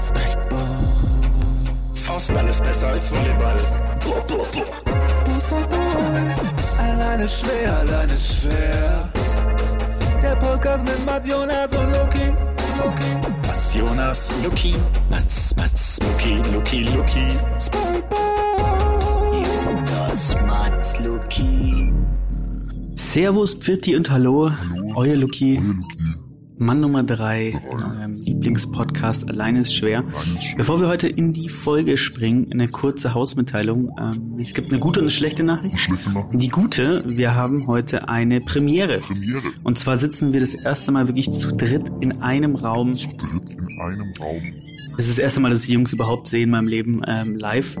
Spikeball. Faustball ist besser als Volleyball. Boah, boah. Alleine schwer, alleine schwer. Der Podcast mit Mats Jonas und Loki. Loki. Mats Jonas, Luki. Mats, Mats, Luki, Luki, Luki. Spikeball. Jonas, Mats, Luki. Servus, Pfirti und Hallo, euer Luki. Mann Nummer drei, eurem Lieblingspodcast Alleine ist schwer. Bevor wir heute in die Folge springen, eine kurze Hausmitteilung. Ähm, es gibt eine gute und eine schlechte Nachricht. Die gute, wir haben heute eine Premiere. Und zwar sitzen wir das erste Mal wirklich zu dritt in einem Raum. dritt in einem Raum. Es ist das erste Mal, dass ich die Jungs überhaupt sehe in meinem Leben ähm, live.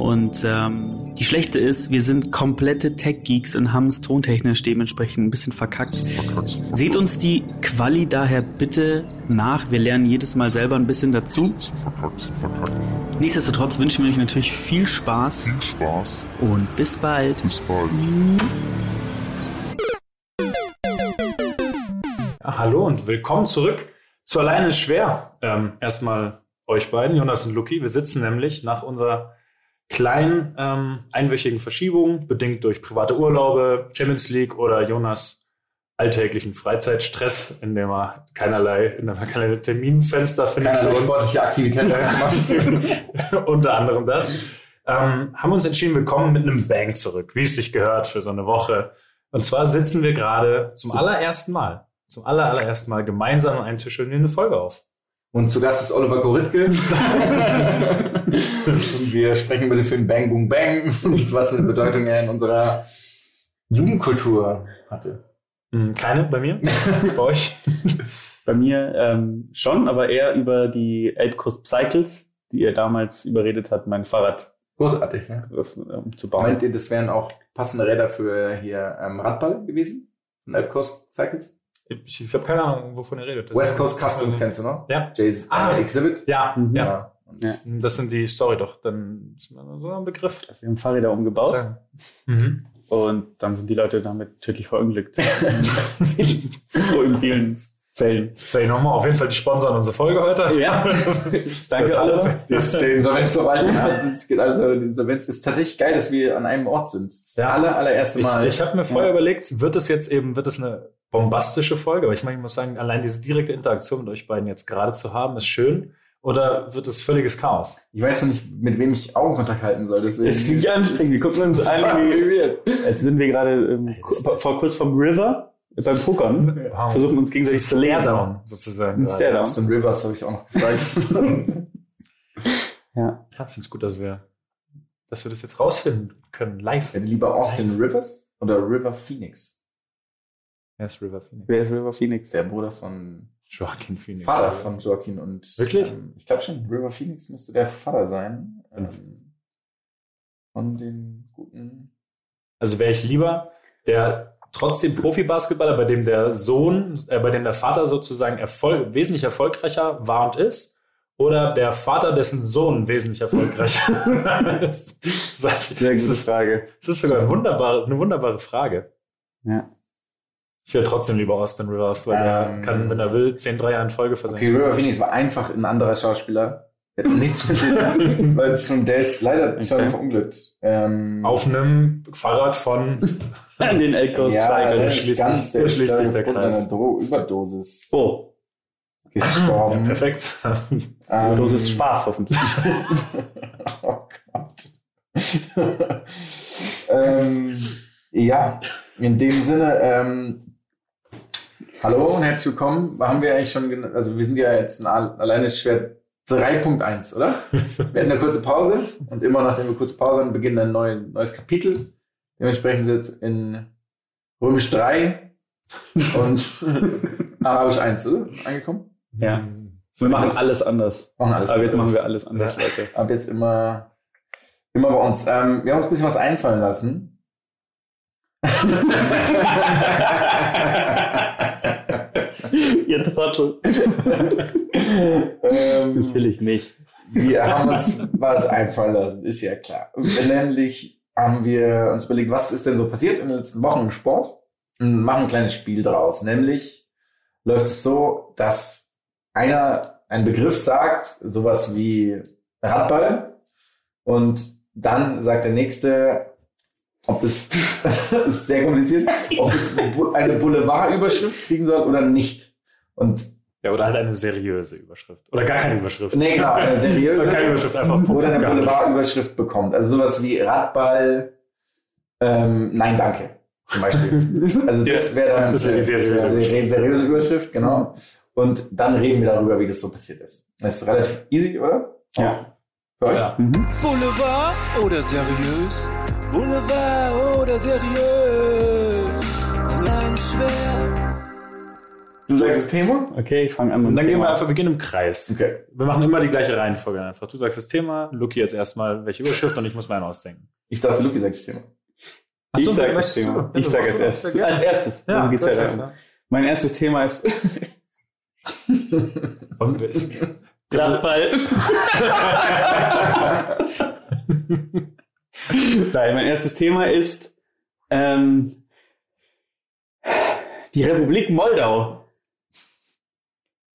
Und ähm, die schlechte ist, wir sind komplette Tech-Geeks und haben es tontechnisch dementsprechend ein bisschen verkackt. Seht uns die Quali daher bitte nach. Wir lernen jedes Mal selber ein bisschen dazu. Nichtsdestotrotz wünschen wir euch natürlich viel Spaß Viel Spaß. und bis bald. Bis bald. Hallo und willkommen zurück zu Alleine ist schwer. Ähm, erstmal euch beiden, Jonas und Luki. Wir sitzen nämlich nach unserer kleinen ähm, einwöchigen Verschiebung, bedingt durch private Urlaube, Champions League oder Jonas alltäglichen Freizeitstress, in dem er keinerlei, in dem er keine Terminfenster findet keinerlei für uns. sportliche Aktivität machen. Unter anderem das. Ähm, haben uns entschieden, wir kommen mit einem Bang zurück, wie es sich gehört für so eine Woche. Und zwar sitzen wir gerade zum allerersten Mal, zum aller, allerersten Mal gemeinsam an einem Tisch und nehmen eine Folge auf. Und zu Gast ist Oliver Goritke. und wir sprechen über den Film Bang Boom Bang und was für eine Bedeutung er in unserer Jugendkultur hatte. Hm, Keine bei mir? bei euch? Bei mir ähm, schon, aber eher über die Elbkurs Cycles, die ihr damals überredet hat, mein Fahrrad Großartig, ne? was, ähm, zu bauen. Meint ihr, das wären auch passende Räder für hier ähm, Radball gewesen? Von Elb Coast Cycles? Ich, ich habe keine Ahnung, wovon ihr redet. Das West Coast Customs kennst du noch? Ja. Jay's Ah. äh, Exhibit? Ja, Mhm. ja. Und Ja. Das sind die Story doch. Dann ist man so ein Begriff. Also wir haben Fahrräder umgebaut Sagen. Mhm. und dann sind die Leute damit tödlich verunglückt. so in vielen Fällen. Say no more. Auf jeden Fall die Sponsoren unserer Folge heute. Ja. Danke, Das- Oliver. Das ist der Insolvenzverwaltung. Das also, die Insolvenz ist tatsächlich geil, dass wir an einem Ort sind. Das Ja. aller, allererste Ich, Mal. ich habe mir vorher Ja. überlegt, wird es jetzt eben, wird es eine bombastische Folge? Aber ich meine, ich muss sagen, allein diese direkte Interaktion mit euch beiden jetzt gerade zu haben, ist schön. Oder wird es völliges Chaos? Ich weiß noch nicht, mit wem ich Augenkontakt halten soll. Deswegen. Es ist wirklich anstrengend. Wir gucken uns an, als sind wir gerade ähm, vor kurz vom River beim Pokern. Versuchen uns gegenseitig zu lernen. Sozusagen. Staredown. Austin Rivers habe ich auch noch gefragt. Ja. Ja, finde es gut, dass wir, dass wir das jetzt rausfinden können, live. Lieber Austin Rivers oder River Phoenix? Er ist River Phoenix. Wer ist River Phoenix? Der Bruder von Joaquin Phoenix. Vater von Joaquin und Wirklich? Ähm, ich glaube schon, River Phoenix müsste der Vater sein. Ähm, von den guten. Also wäre ich lieber der trotzdem Profibasketballer, bei dem der Sohn, äh, bei dem der Vater sozusagen Erfolg, wesentlich erfolgreicher war und ist, oder der Vater, dessen Sohn wesentlich erfolgreicher ist. Sehr das gute ist, Frage. das ist sogar eine wunderbare, eine wunderbare Frage. Ja. Ich wäre trotzdem lieber Austin Rivers, weil Ähm. kann, wenn er will, 10 Dreier in Folge Okay, versenken. River Phoenix war einfach ein anderer Schauspieler. Hätte nichts mit dem, weil es schon, der ist leider schon Okay. verunglückt. Ähm, Auf einem Fahrrad von den Elkos ja, schließt ganz, sich- schließt sich der Kreis. Dro Überdosis Oh, ja, gestorben. perfekt. Ähm, Überdosis Spaß hoffentlich. oh Gott. ähm, ja, in dem Sinne, ähm, hallo und herzlich willkommen. Haben wir eigentlich schon, also wir sind ja jetzt in Al- alleine schwer 3.1, oder? Wir hatten eine kurze Pause und immer nachdem wir kurze Pause haben, beginnt ein neu, neues Kapitel. Dementsprechend sind wir jetzt in Römisch 3 und Arabisch 1, oder? Angekommen? Ja. Wir machen alles anders. Machen alles Aber jetzt anders. machen wir alles anders, Leute. Ab jetzt immer, immer bei uns. Ähm, wir haben uns ein bisschen was einfallen lassen. Ihr Trottel. ähm, Natürlich nicht. wir haben uns was einfallen lassen, ist ja klar. Nämlich haben wir uns überlegt, was ist denn so passiert in den letzten Wochen im Sport und machen ein kleines Spiel draus. Nämlich läuft es so, dass einer ein Begriff sagt, sowas wie Radball, und dann sagt der nächste, ob das, das ist sehr kompliziert, ob es eine Boulevardüberschrift kriegen soll oder nicht. Und Ja, oder halt eine seriöse Überschrift. Oder gar keine Überschrift. nee, genau, eine seriöse Soll keine Überschrift, einfach Punkt oder eine. Boulevardüberschrift bekommt. Also sowas wie Radball, ähm, nein, danke. Zum Beispiel. Also das wäre dann das wäre die seriöse Überschrift. seriöse Überschrift, genau. Und dann reden wir darüber, wie das so passiert ist. Das ist relativ easy, oder? Ja. Für euch? Ja. Boulevard oder seriös? Boulevard oder seriös? Allein schwer. Du sagst das Thema? Okay, ich fange an mit Und dem dann gehen wir Thema. einfach, wir gehen im Kreis. Okay. Wir machen immer die gleiche Reihenfolge einfach. Du sagst das Thema, Luki jetzt erstmal welche Überschrift und ich muss meinen ausdenken. Ich dachte, Luki sagt das Thema. Ach so, ich sage das Thema. du? Ich sage als Ja, erstes. gerne. Als erstes. Dann geht's ja darum. Mein erstes Thema ist Und wir- es- Radball. Nein, mein erstes Thema ist ähm, die Republik Moldau.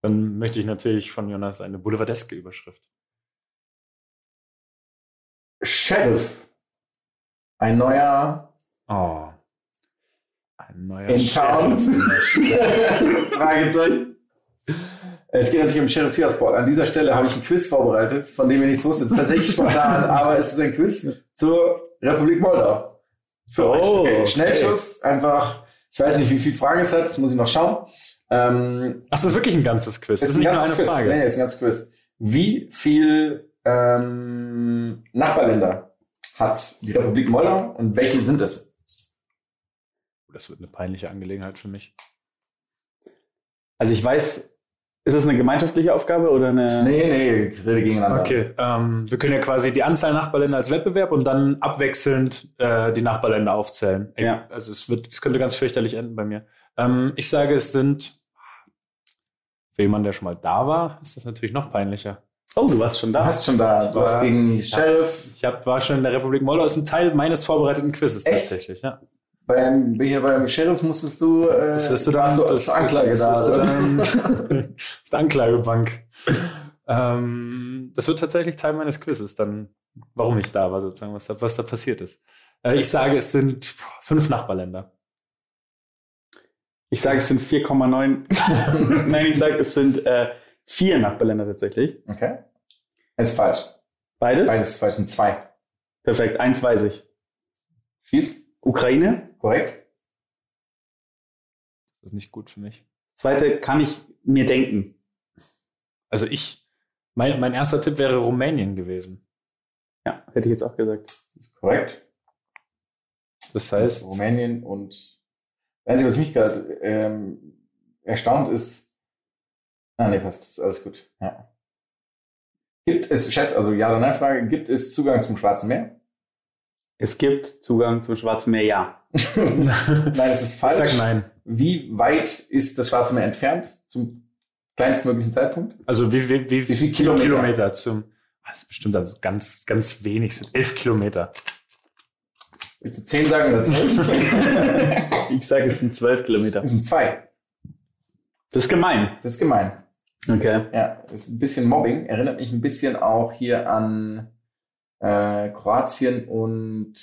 Dann möchte ich natürlich von Jonas eine boulevardeske Überschrift. Sheriff. Ein neuer Oh. Ein neuer in Town. Sheriff. Fragezeichen. Es geht natürlich um Sheriff Tirasport. An dieser Stelle habe ich ein Quiz vorbereitet, von dem ihr nichts wusstet. Es ist tatsächlich spontan, aber es ist ein Quiz zur Republik Moldau. Für euch. Oh, Okay. okay. Schnellschuss, einfach, ich weiß nicht, wie viele Fragen es hat, das muss ich noch schauen. Ähm, Ach, das ist wirklich ein ganzes Quiz. Das ist ein nicht nur eine Quiz. Frage. Nee, ist ein ganzes Quiz. Wie viel ähm, Nachbarländer hat die Republik Moldau und welche sind es? Das wird eine peinliche Angelegenheit für mich. Also ich weiß, ist das eine gemeinschaftliche Aufgabe oder eine? Nee, nee, Kriterien gegeneinander. Okay, ähm, wir können ja quasi die Anzahl Nachbarländer als Wettbewerb und dann abwechselnd äh, die Nachbarländer aufzählen. Ja. Also es wird, es könnte ganz fürchterlich enden bei mir. Ähm, ich sage, es sind für jemanden, der schon mal da war, ist das natürlich noch peinlicher. Oh, du warst schon Du da. hast schon da, Ich du hast war- gegen ich hab- Sheriff Ich hab, war schon in der Republik Moldau, ist ein Teil meines vorbereiteten Quizzes Echt? tatsächlich. Ja. beim, hier beim Sheriff musstest du, äh, Das wirst du dann, warst du das, zur Anklage das da. wirst du dann auf der Anklagebank. ähm, das wird tatsächlich Teil meines Quizzes, dann, warum ich da war, sozusagen, was da, was da passiert ist. Äh, ich sage, es sind fünf Nachbarländer. Ich sage, es sind 4,9. Nein, ich sage, es sind äh, vier Nachbarländer tatsächlich. Okay. Ist falsch. Beides? Beides ist falsch, sind zwei. Perfekt, eins weiß ich. Schieß. Ukraine. Korrekt. Das ist nicht gut für mich. Zweite kann ich mir denken. Also ich, mein, mein erster Tipp wäre Rumänien gewesen. Ja, hätte ich jetzt auch gesagt. Ist korrekt. Das heißt, Rumänien und das Einzige, was mich gerade ähm, erstaunt ist. Ah, nee, passt, ist alles gut. Ja. Gibt es, Schätz, also Ja- oder Nein-Frage, gibt es Zugang zum Schwarzen Meer? Es gibt Zugang zum Schwarzen Meer, ja. nein, es ist ich falsch. sag nein. Wie weit ist das Schwarze Meer entfernt zum kleinstmöglichen Zeitpunkt? Also wie, wie, wie, Wie viel Kilometer, Kilometer? zum, ah, das ist bestimmt also ganz, ganz wenig, sind elf Kilometer. Willst du 10 sagen oder 12? Ich sage, es sind zwölf Kilometer. Das sind zwei. Das ist gemein. Das ist gemein. Okay. Ja, das ist ein bisschen Mobbing. Erinnert mich ein bisschen auch hier an äh, Kroatien und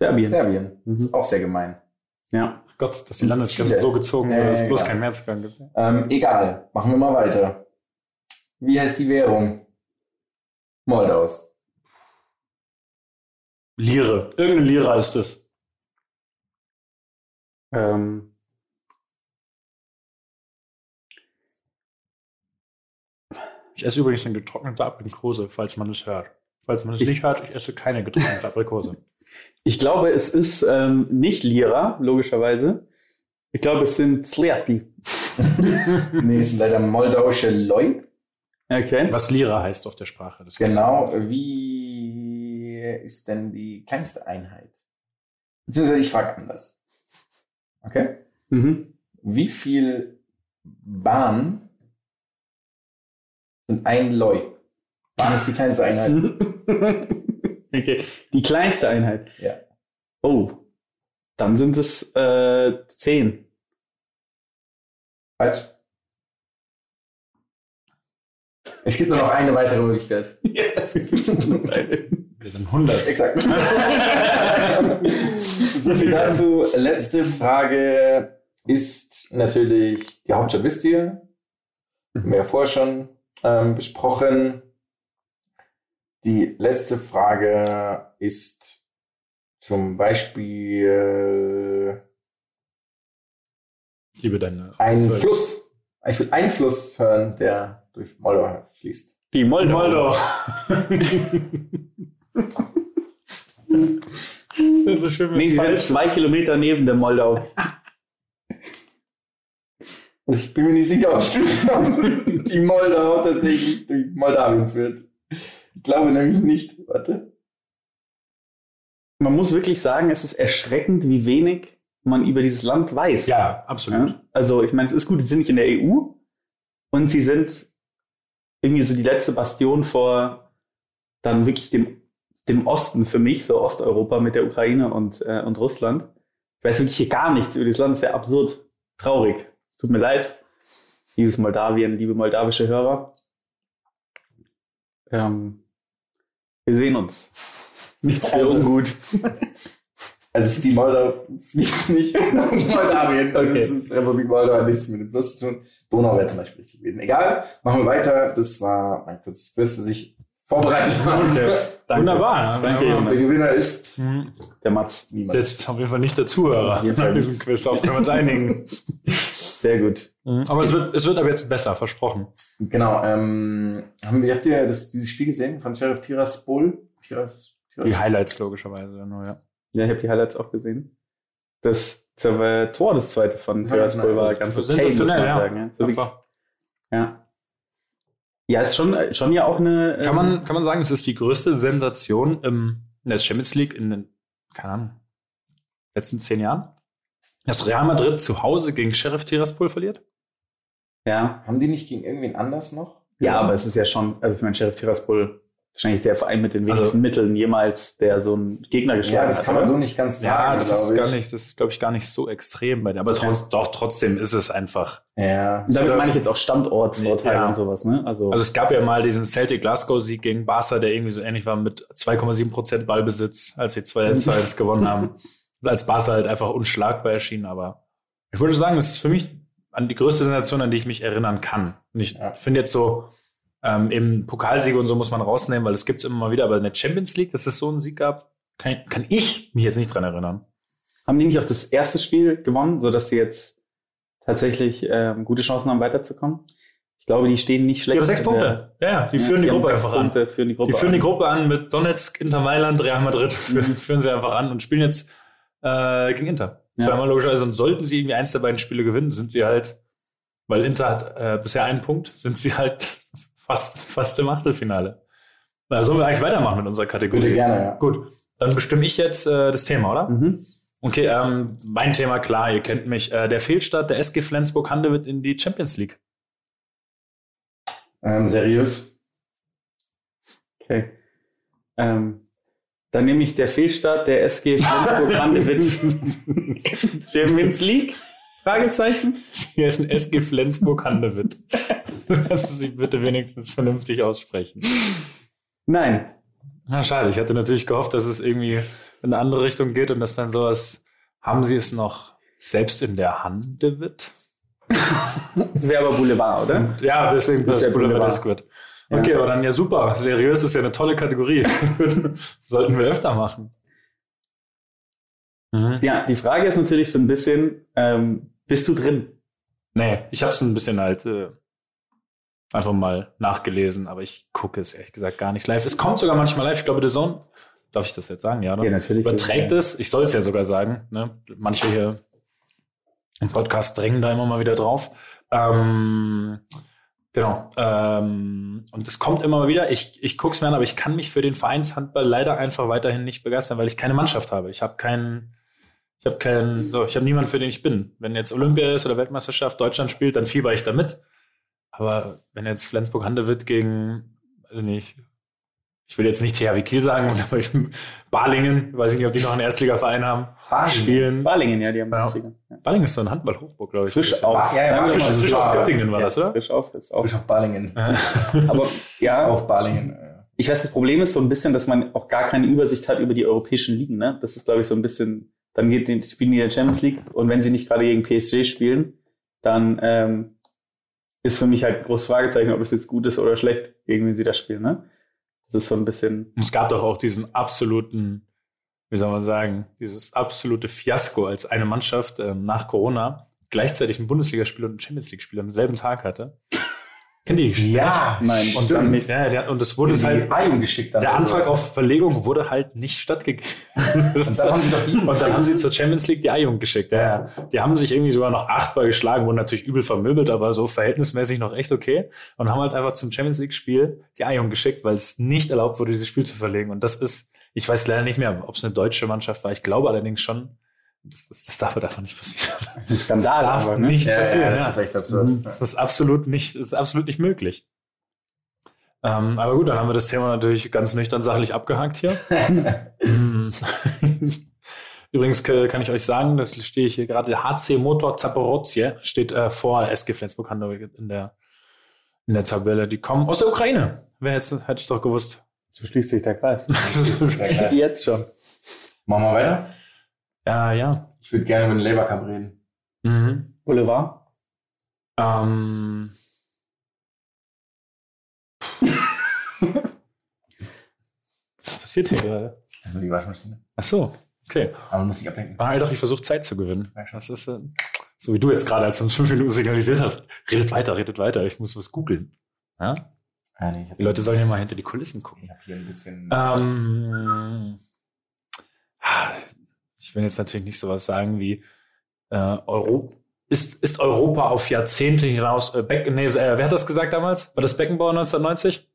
Serbien. Serbien. Mhm. Das ist auch sehr gemein. Ja. Ach Gott, dass die Landesgrenze so gezogen Ja, wurde, dass es bloß klar. keinen Mehrzugang gibt. Ähm, egal, machen wir mal weiter. Wie heißt die Währung? Moldaus. Lire. Irgendeine Lira ist es. Ähm, Ich esse übrigens eine getrocknete Aprikose, falls man es hört. Falls man es Ich- nicht hört, ich esse keine getrocknete Aprikose. ich glaube, es ist ähm, nicht Lira, logischerweise. Ich glaube, es sind Zliatki. nee, es sind leider moldauische Loi. Okay. Was Lira heißt auf der Sprache. Genau, wie ist denn die kleinste Einheit? Beziehungsweise ich frage anders. Okay? Mhm. Wie viel Bahn sind ein Loi? Bahn ist die kleinste Einheit. okay. Die kleinste Einheit. Ja. Oh. Dann sind es äh, zehn. Falsch. Es gibt nur noch eine weitere Möglichkeit. Ja, es ist nur noch eine. Wir sind 100. Exakt. so viel dazu. Letzte Frage ist natürlich die Hauptstadt wisst ihr. Haben wir ja vorher schon ähm, besprochen. Die letzte Frage ist zum Beispiel Liebe deine. ein Fluss. Ich will einen Fluss hören, der durch Moldau fließt. Die Moldau. Moldau. das ist so schön, Nee, sie sind zwei. Kilometer neben der Moldau. Ich bin mir nicht sicher, ob die Moldau tatsächlich durch Moldawien führt. Ich glaube nämlich nicht. Warte. Man muss wirklich sagen, es ist erschreckend, wie wenig man über dieses Land weiß. Ja, absolut. Ja? Also, ich meine, es ist gut, sie sind nicht in der EU und sie sind irgendwie so die letzte Bastion vor dann wirklich dem, dem Osten für mich, so Osteuropa mit der Ukraine und, äh, und Russland. Ich weiß wirklich hier gar nichts über dieses Land, das ist ja absurd traurig. Es tut mir leid, liebes Moldawien, liebe moldawische Hörer. Ähm, wir sehen uns. Nichts für Also- ungut. Also die Moldau fließt nicht nach Moldawien. Also Okay. es ist Republik Moldau hat nichts mit dem Fluss zu tun. Donau wäre zum Beispiel richtig gewesen. Egal, machen wir weiter. Das war mein kurzes Quiz, das ich vorbereitet habe. Danke. Wunderbar. Danke. Der. Gewinner ist Hm. Der Mats. niemand. Jetzt auf jeden Fall nicht der Zuhörer Auf jeden Fall nach diesem. Quiz. Darauf können wir uns einigen. Sehr gut. Aber es wird, es wird aber jetzt besser, versprochen. Genau. Ähm, haben wir, habt ihr das, dieses Spiel gesehen von Sheriff Tiraspol? Tiras, Die Tiras, Highlights logischerweise nur, ja. Ja, ich habe die Highlights auch gesehen. Das Tor, das zweite von Ja, Tiraspol, nice. war ganz okay, Sensationell, man ja. sagen, ja. So Einfach. ja. Ja, ist schon, schon ja auch eine. Kann ähm, man, kann man sagen, es ist die größte Sensation im, in der Champions League in den, keine Ahnung, letzten zehn Jahren? Dass Real Madrid zu Hause gegen Sheriff Tiraspol verliert? Ja. haben die nicht gegen irgendwen anders noch? ja, aber es ist ja schon, also ich meine, Sheriff Tiraspol, wahrscheinlich der Verein mit den wenigsten Also- Mitteln jemals, der so einen Gegner Ja, geschlagen das hat. kann man so nicht ganz sagen, Ja, das ist glaube gar ich. nicht, das ist, glaube ich, gar nicht so extrem bei dir. Aber trotz, doch, trotzdem ist es einfach. Ja. Und damit meine ich jetzt auch Standortvorteile Ja. und sowas, ne? Also, Also es gab ja mal diesen Celtic Glasgow-Sieg gegen Barca, der irgendwie so ähnlich war mit 2,7 Prozent Ballbesitz, als sie 2 zu 1 gewonnen haben. Und als Barca halt einfach unschlagbar erschien. Aber ich würde sagen, das ist für mich an die größte Sensation, an die ich mich erinnern kann. Und ich Ja. finde jetzt so, ähm, eben Pokalsiege und so muss man rausnehmen, weil es gibt es immer mal wieder. Aber in der Champions League, dass es so einen Sieg gab, kann, kann ich mich jetzt nicht dran erinnern. haben die nicht auch das erste Spiel gewonnen, sodass sie jetzt tatsächlich ähm, gute Chancen haben, weiterzukommen? Ich glaube, die stehen nicht Die schlecht. haben sechs Punkte. Ja, ja, die Ja, führen die, haben Gruppe einfach an. Punkte, führen die Gruppe Die führen die an. Gruppe an mit Donetsk, Inter Mailand, Real Madrid. Fü- Führen sie einfach an und spielen jetzt äh, gegen Inter. Ja. Zweimal logischerweise. Und sollten sie irgendwie eins der beiden Spiele gewinnen, sind sie halt, weil Inter hat äh, bisher einen Punkt, sind sie halt fast, fast im Achtelfinale. Na, sollen wir eigentlich weitermachen mit unserer Kategorie? Würde gerne, ja. Gut, dann bestimme ich jetzt äh, das Thema, oder? Mhm. Okay, ähm, mein Thema, klar, ihr kennt mich. Äh, der Fehlstart der SG Flensburg-Handewitt in die Champions League. Ähm, seriös. Okay. Ähm, dann nehme ich der Fehlstart der SG Flensburg-Handewitt Champions League? Fragezeichen. Hier ist ein SG Flensburg-Handewitt. Kannst du sie bitte wenigstens vernünftig aussprechen? Nein. Na, schade. Ich hatte natürlich gehofft, dass es irgendwie in eine andere Richtung geht und dass dann sowas, haben sie es noch selbst in der Handewitt? Das wäre aber Boulevard, oder? Ja, deswegen Das das Boulevard. Boulevard Okay, aber dann ja super. Seriös ist ja eine tolle Kategorie. Sollten wir öfter machen. Mhm. Ja, die Frage ist natürlich so ein bisschen, ähm, bist du drin? Nee, ich habe es ein bisschen halt äh, einfach mal nachgelesen, aber ich gucke es ehrlich gesagt gar nicht live. Es kommt sogar manchmal live. Ich glaube, The Zone, darf ich das jetzt sagen? Ja, oder? Ja, natürlich. Überträgt es. Ich soll es ja sogar sagen. Ne? Manche hier im Podcast drängen da immer mal wieder drauf. Ähm, genau. Ähm, und es kommt immer mal wieder. Ich, ich gucke es mir an, aber ich kann mich für den Vereinshandball leider einfach weiterhin nicht begeistern, weil ich keine Mannschaft habe. Ich habe keinen. Ich habe keinen, so, ich habe niemanden, für den ich bin. Wenn jetzt Olympia ist oder Weltmeisterschaft, Deutschland spielt, dann fieber ich da mit. Aber wenn jetzt Flensburg Handewitt gegen, weiß ich nicht, ich will jetzt nicht THW Kiel sagen, aber ich, Balingen, weiß ich nicht, ob die noch einen Erstligaverein haben, Balingen. spielen. Balingen, ja, die haben Ja. Ja. Balingen ist so ein Handball-Hochburg, glaube ich. Frisch auf. Ja, ja, frisch- Frisch auf. Göppingen war das, oder? Frisch auf, das auch. Ich auf Balingen. Aber ja, Auf Balingen. ich weiß, das Problem ist so ein bisschen, dass man auch gar keine Übersicht hat über die europäischen Ligen. Ne? Das ist, glaube ich, so ein bisschen, dann geht die, spielen die in der Champions League und wenn sie nicht gerade gegen PSG spielen, dann ähm, ist für mich halt ein großes Fragezeichen, ob es jetzt gut ist oder schlecht, gegen wen sie da spielen. Ne? Das ist so ein bisschen. Und es gab doch auch diesen absoluten, wie soll man sagen, dieses absolute Fiasko, als eine Mannschaft ähm, nach Corona gleichzeitig ein Bundesligaspiel und ein Champions League-Spiel am selben Tag hatte. Kennt ihr die Geschichte? Ja, Nein. Und stimmt. dann, ja, der, und es wurde es halt, Eiung geschickt. dann der Antrag so. auf Verlegung wurde halt nicht stattgegeben. Das Und dann haben die doch Und dann haben sie zur Champions League die A-Jugend geschickt. Ja, ja. Die haben sich irgendwie sogar noch achtbar geschlagen, wurden natürlich übel vermöbelt, aber so verhältnismäßig noch echt okay. Und haben halt einfach zum Champions League-Spiel die A-Jugend geschickt, weil es nicht erlaubt wurde, dieses Spiel zu verlegen. Und das ist, ich weiß leider nicht mehr, ob es eine deutsche Mannschaft war. Ich glaube allerdings schon, das, das, das darf einfach nicht passieren. Ein Skandal, darf aber, ne? nicht Ja, passieren. ja, Ja, das ist echt absurd. Das ist absolut nicht, das ist absolut nicht möglich. Ähm, aber gut, dann haben wir das Thema natürlich ganz nüchtern sachlich abgehakt hier. Mm. Übrigens äh, kann ich euch sagen, das stehe ich hier gerade, HC Motor Zaporozhye steht äh, vor SG Flensburg-Handewitt in der, in der Tabelle. Die kommen aus der Ukraine. Wer hätte hätte ich doch gewusst. So schließt sich der Kreis. Jetzt schon. Machen wir weiter. Ja, ja. Ich würde gerne über den Labour Cup reden. Mhm. Boulevard. Ähm, was passiert hier gerade? Also die Waschmaschine. Ach so, okay. Aber man muss sich ablenken. Ah, doch, ich versuche Zeit zu gewinnen. Das ist, äh, so wie du jetzt gerade, als du uns fünf Minuten signalisiert hast. Redet weiter, redet weiter. Ich muss was googeln. Ja? Ah, nee, Die Leute sollen ja mal hinter die Kulissen gucken. Ich habe hier ein bisschen. Ähm, ich will jetzt natürlich nicht sowas sagen wie äh, Europa. Ist, ist Europa auf Jahrzehnte hinaus, äh, Beck, nee, äh, wer hat das gesagt damals? War das Beckenbauer 1990?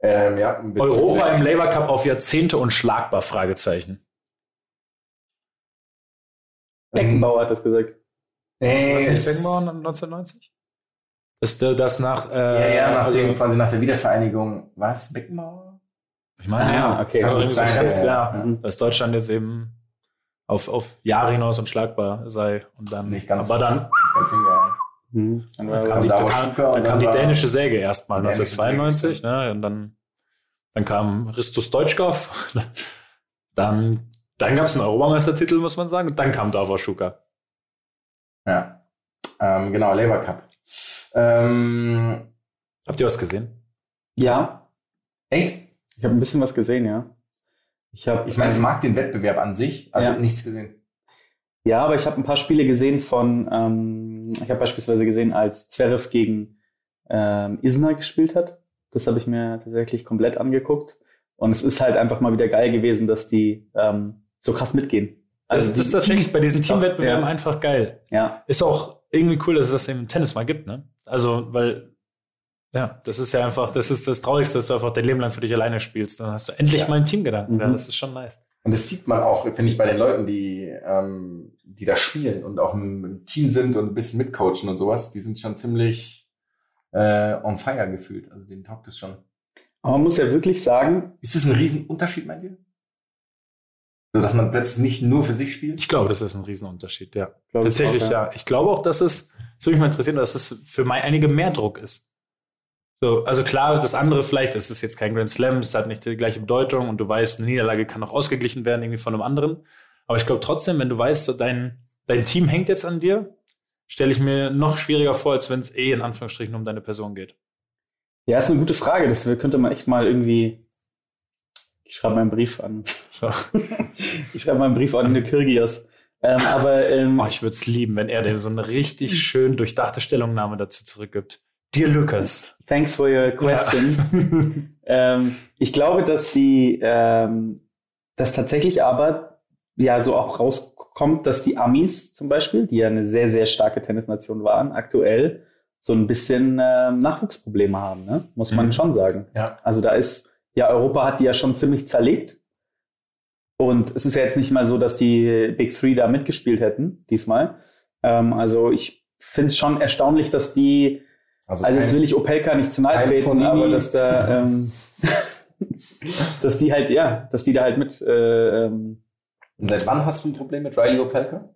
ähm, ja, Europa im Labour Cup auf Jahrzehnte unschlagbar, Fragezeichen. Beckenbauer hat das gesagt. Nee, Was nicht Beckenbauer 1990? Das, äh, das nach, äh, Ja, ja, nach also, dem, quasi nach der Wiedervereinigung. Was? Beckenbauer? ich meine, Ah, ja, okay. Gut sein, ja. ja, Mhm. dass Deutschland jetzt eben auf, auf Jahre hinaus unschlagbar sei und dann, Nicht ganz. aber dann, nicht ganz hingegangen. Mhm. Dann dann kam kam die, dann, und dann kam dann die dänische Säge erstmal Dänische 1992, Säge, ne, und dann, dann kam Ristus Deutschkov, dann, dann gab es einen Europameistertitel, muss man sagen, und dann kam Davos Schuka. Ja. Ähm, genau, Labour Cup. Ähm, Habt ihr was gesehen? Ja, echt? ich habe ein bisschen was gesehen, ja. Ich habe, Ich meine, ich mag den Wettbewerb an sich, also Ja. nichts gesehen. Ja, aber ich habe ein paar Spiele gesehen von, ähm, ich habe beispielsweise gesehen, als Zverev gegen ähm, Isner gespielt hat. Das habe ich mir tatsächlich komplett angeguckt. Und es ist halt einfach mal wieder geil gewesen, dass die ähm, so krass mitgehen. Also, die- das ist tatsächlich bei diesen Ja. Teamwettbewerben einfach geil. Ja, Ist auch irgendwie cool, dass es das im Tennis mal gibt, ne? Also, weil, ja, das ist ja einfach, das ist das Traurigste, dass du einfach dein Leben lang für dich alleine spielst. Dann hast du endlich Ja. mal einen Teamgedanken. Mhm. Ja, das ist schon nice. Und das sieht man auch, finde ich, bei den Leuten, die, ähm, die da spielen und auch im, Team sind und ein bisschen mitcoachen und sowas. Die sind schon ziemlich äh, on fire gefühlt. Also denen taugt es schon. aber man muss ja wirklich sagen, Ist das ein Riesenunterschied, meint ihr? So, dass man plötzlich nicht nur für sich spielt? Ich glaube, das ist ein Riesenunterschied, ja. glaub ich Tatsächlich, auch, ja. Ich glaube auch, dass es, das würde mich mal interessieren, dass es für einige mehr Druck ist. So, also klar, das andere vielleicht, es ist jetzt kein Grand Slam, es hat nicht die gleiche Bedeutung und du weißt, eine Niederlage kann auch ausgeglichen werden, irgendwie von einem anderen. Aber ich glaube trotzdem, wenn du weißt, dein, dein Team hängt jetzt an dir, stelle ich mir noch schwieriger vor, als wenn es eh in Anführungsstrichen um deine Person geht. Ja, ist eine gute Frage. Das könnte man echt mal irgendwie. Ich schreibe mal einen Brief an. Ich schreibe mal einen Brief an den Kirgios. Ähm, aber ähm, Oh, ich würde es lieben, wenn er dir so eine richtig schön durchdachte Stellungnahme dazu zurückgibt. Dir, Lukas. thanks for your question. ähm, ich glaube, dass die, ähm, dass tatsächlich aber ja so auch rauskommt, dass die Amis zum Beispiel, die ja eine sehr, sehr starke Tennisnation waren, aktuell so ein bisschen ähm, Nachwuchsprobleme haben, ne? muss man Mhm. schon sagen. Ja. Also da ist, ja, Europa hat die ja schon ziemlich zerlegt. Und es ist ja jetzt nicht mal so, dass die Big Three da mitgespielt hätten, diesmal. Ähm, also ich finde es schon erstaunlich, dass die, also jetzt kein- will ich Opelka nicht zu nahe treten, aber dass da, ähm, dass die halt, ja, dass die da halt mit, äh, ähm, Und seit wann hast du ein Problem mit Riley Opelka?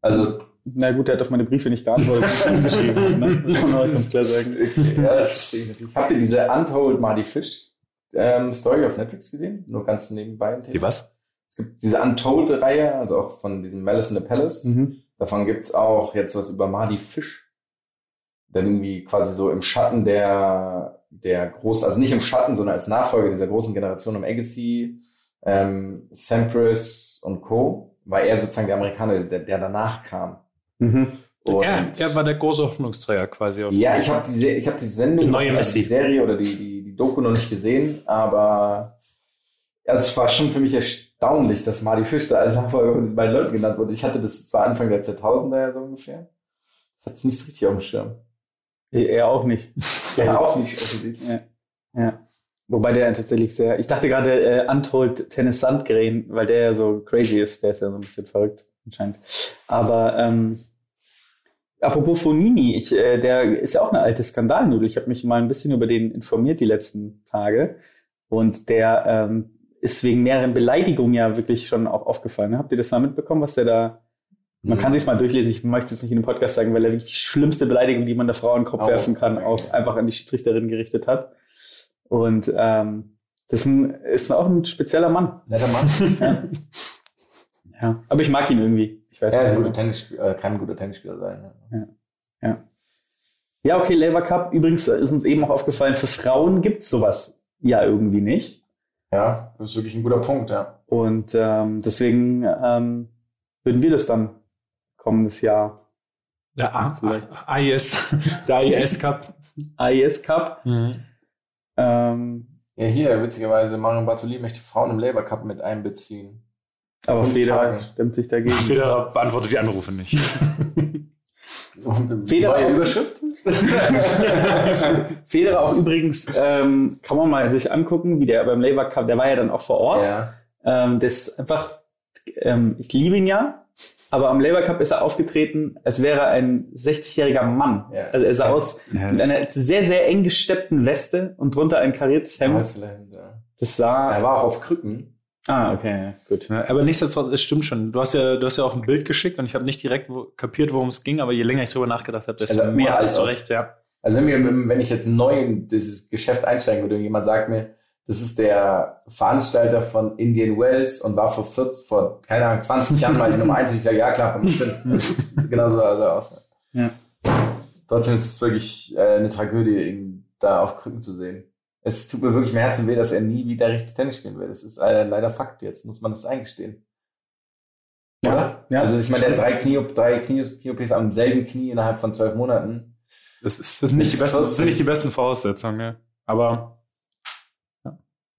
Also, na gut, der hat auf meine Briefe nicht geantwortet, geschrieben, ne? Das kann man auch ganz klar sagen. ja, das verstehe ich natürlich. Habt ihr diese Untold Marty Fish ähm, Story auf Netflix gesehen? Nur ganz nebenbei. im Thema. Die was? Es gibt diese Untold-Reihe, also auch von diesem Malice in the Palace. Mhm. Davon gibt's auch jetzt was über Marty Fish. Der irgendwie quasi so im Schatten der, der großen, also nicht im Schatten, sondern als Nachfolger dieser großen Generation um Agassi, ähm, Sampras und Co. war er sozusagen der Amerikaner, der, der danach kam. Mhm. Und Er, er war der große Hoffnungsträger quasi. Auf ja, ich habe die, ich hab die Sendung, Die neue also Messi. die Serie oder die, die, die Doku noch nicht gesehen, aber ja, es war schon für mich erstaunlich, dass Marty Fish da als Nachfolger von beiden Leuten genannt wurde. Ich hatte das, das war Anfang der 2000er ja so ungefähr. Das hatte ich nicht so richtig auf dem Schirm. Er auch nicht. Ja, auch nicht offensichtlich. Ja. ja. Wobei der tatsächlich sehr, ich dachte gerade äh, Untold Tennis Sandgren, weil der ja so crazy ist, der ist ja so ein bisschen verrückt anscheinend. Aber ähm, apropos Fonini, ich, äh, der ist ja auch eine alte Skandalnudel. Ich habe mich mal ein bisschen über den informiert die letzten Tage und der ähm, ist wegen mehreren Beleidigungen ja wirklich schon auch aufgefallen. Habt ihr das mal mitbekommen, was der da man kann sich's mal durchlesen. Ich möchte es jetzt nicht in dem Podcast sagen, weil er wirklich die schlimmste Beleidigung, die man der Frau in den Kopf Oh, werfen kann, auch einfach an die Schiedsrichterin gerichtet hat. Und ähm, das ist, ein, ist auch ein spezieller Mann. Netter Mann. Ja. ja. Aber ich mag ihn irgendwie. Ich weiß er ist ein guter Tennisspieler, äh, kann ein guter Tennisspieler sein. Ja. Ja, okay, Labour Cup. Übrigens ist uns eben auch aufgefallen, für Frauen gibt's sowas ja irgendwie nicht. ja, das ist wirklich ein guter Punkt, ja. Und ähm, deswegen ähm, würden wir das dann kommendes Jahr Der A Vielleicht. AIS, der AIS Cup. AES Cup. Mhm. Ähm, Ja, hier, witzigerweise, Marion Bartoli möchte Frauen im Labour Cup mit einbeziehen. aber Federer stimmt sich dagegen. Federer beantwortet die Anrufe nicht. Federer- Neue Überschrift? Federer auch übrigens, ähm, kann man mal sich angucken, wie der beim Labour Cup, der war ja dann auch vor Ort. Ja. Ähm, das ist einfach, ähm, ich liebe ihn ja, aber am Labour Cup ist er aufgetreten, als wäre er ein 60-jähriger Mann. Ja. Also er sah aus Ja, mit einer sehr, sehr eng gesteppten Weste und drunter ein kariertes Hemd. Ja. Das Er sah. war auch auf Krücken. Ah, okay, gut. Aber nichtsdestotrotz, es stimmt schon. Du hast ja, du hast ja auch ein Bild geschickt und ich habe nicht direkt wo, kapiert, worum es ging, aber je länger ich drüber nachgedacht habe, desto Also, mehr hattest du recht, ja. Also wenn, wir, wenn ich jetzt neu in dieses Geschäft einsteigen würde und jemand sagt mir, das ist der Veranstalter von Indian Wells und war vor 40, vor, keine Ahnung, 20 Jahren mal die Nummer 1, ich sage, ja klar, genau so sah er aus. Ja. Trotzdem ist es wirklich äh, eine Tragödie, ihn da auf Krücken zu sehen. Es tut mir wirklich im Herzen weh, dass er nie wieder richtig Tennis spielen will. Das ist äh, leider Fakt jetzt, muss man das eingestehen. Oder? Ja. Also ich meine, der drei Knie, drei Knie, Knie-OPs am selben Knie innerhalb von zwölf Monaten. Das, ist, das, sind nicht die besten, das sind nicht die besten Voraussetzungen, ja. Aber ja.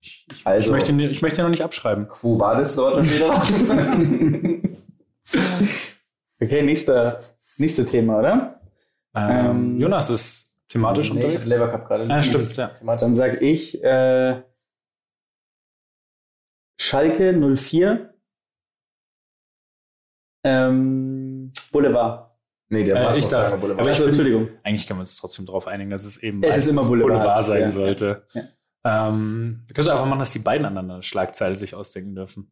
Ich, ich, Also- ich, möchte, ihn- ich möchte ihn noch nicht abschreiben. Quo vadis, Roger Federer? Okay, nächster, nächste Thema, oder? Ähm, Ähm, Jonas ist thematisch nee, ich unterwegs. hab Labour Cup gerade. Ah, stimmt, ja. Dann sag ich äh, Schalke 04 ähm, Boulevard. Nee, der Äh, Mars ich darf. Boulevard. Aber ich Also, Entschuldigung. Eigentlich können wir uns trotzdem darauf einigen, dass es eben Es ist immer Boulevard, sein ja. sollte. Ja. Ähm, können es einfach machen, dass die beiden aneinander eine Schlagzeile sich ausdenken dürfen.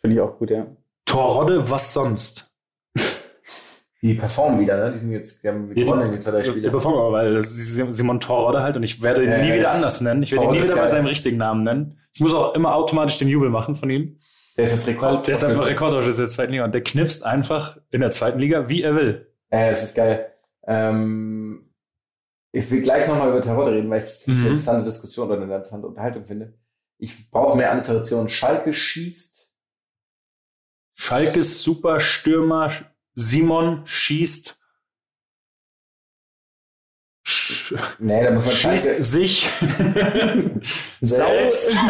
Finde ich auch gut, ja. Torrodde, was sonst? die performen wieder, ne? Die sind jetzt, die haben Die, gewonnen jetzt drei die, die Spiele. performen aber, weil das ist Simon Torrodde halt und ich werde ihn Ja, nie ja, wieder anders nennen. Ich werde ihn nie Torrodde wieder bei seinem richtigen Namen nennen. Ich muss auch immer automatisch den Jubel machen von ihm. Der ist jetzt Rekord. der ist einfach Rekordtorschütze der zweiten Liga und der knipst einfach in der zweiten Liga, wie er will. Äh, es ist geil. Ähm, ich will gleich nochmal über Terodde reden, weil ich es Mhm. eine interessante Diskussion oder eine interessante Unterhaltung finde. Ich brauche mehr Alliteration. Schalke schießt. Schalkes Superstürmer Simon schießt sch Nee, da muss man schießt Schalke. sich Selbst.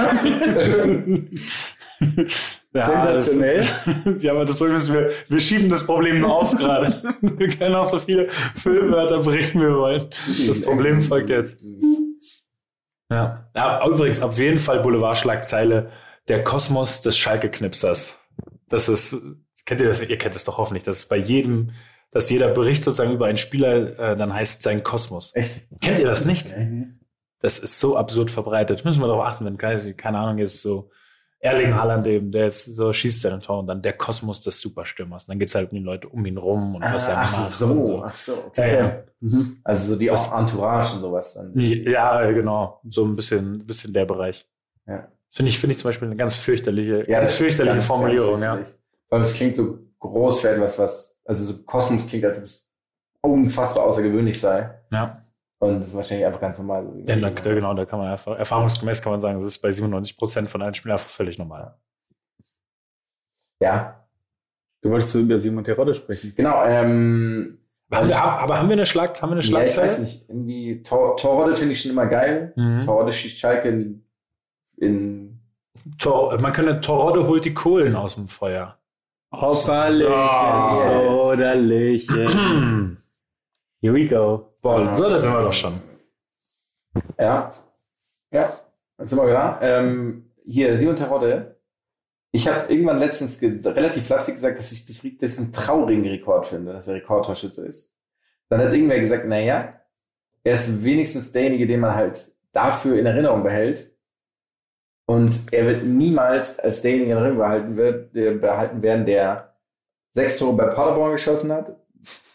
ja, das Sensationell. ist- ja, aber das Problem ist, wir, wir schieben das Problem nur auf gerade. Wir können auch so viele Füllwörter bringen, wie wir wollen. Das Problem folgt jetzt. Ja. ja übrigens, auf jeden Fall Boulevardschlagzeile der Kosmos des Schalke-Knipsers. Das ist, kennt ihr das? Ihr kennt es doch hoffentlich, dass bei jedem, dass jeder Bericht sozusagen über einen Spieler äh, dann heißt sein Kosmos. Echt? Kennt ihr das nicht? das ist so absurd verbreitet. Müssen wir darauf achten, wenn, keine, keine Ahnung, jetzt so Erling Haaland eben, der jetzt so schießt seinen Tor und dann der Kosmos des Superstürmers. Und dann geht's halt um die Leute um ihn rum und was er ach macht. so, und so. ach so. Ja, Okay. ja. Mhm. Also so die Das- Entourage und sowas dann. ja, genau. So ein bisschen, bisschen der Bereich. Ja. Finde ich, finde ich zum Beispiel eine ganz fürchterliche, Ja, ganz ist fürchterliche ganz, Formulierung, ganz ja. Weil es klingt so groß für etwas, was, also so Kosmos klingt, als ob es unfassbar außergewöhnlich sei. Ja. Und das ist wahrscheinlich einfach ganz normal. Denn da, da, genau, da kann man einfach, erfahrungsgemäß kann man sagen, das ist bei 97 Prozent von allen Spielern einfach völlig normal. Ja, Du wolltest so über Simon Terodde sprechen. genau. Ähm, Haben wir, aber haben wir eine Schlag, haben wir eine ja, ich Schlagzeile? weiß nicht. Irgendwie Tor, Torwarte finde ich schon immer geil. Mhm. Torwarte schießt Schalke in, in Tor, man könnte Torodde holt die Kohlen aus dem Feuer. Hopperliche, So. soderliche. Here we go. Boah, so, da sind wir doch schon. Ja. Ja, jetzt sind wir da. Ähm, hier, Simon Terodde. Ich habe irgendwann letztens relativ flapsig gesagt, dass ich das, das einen traurigen Rekord finde, dass er Rekordtorschütze ist. Dann hat irgendwer gesagt, naja, er ist wenigstens derjenige, den man halt dafür in Erinnerung behält. Und er wird niemals als derjenige in Erinnerung behalten, wird, der behalten werden, der sechs Tore bei Paderborn geschossen hat,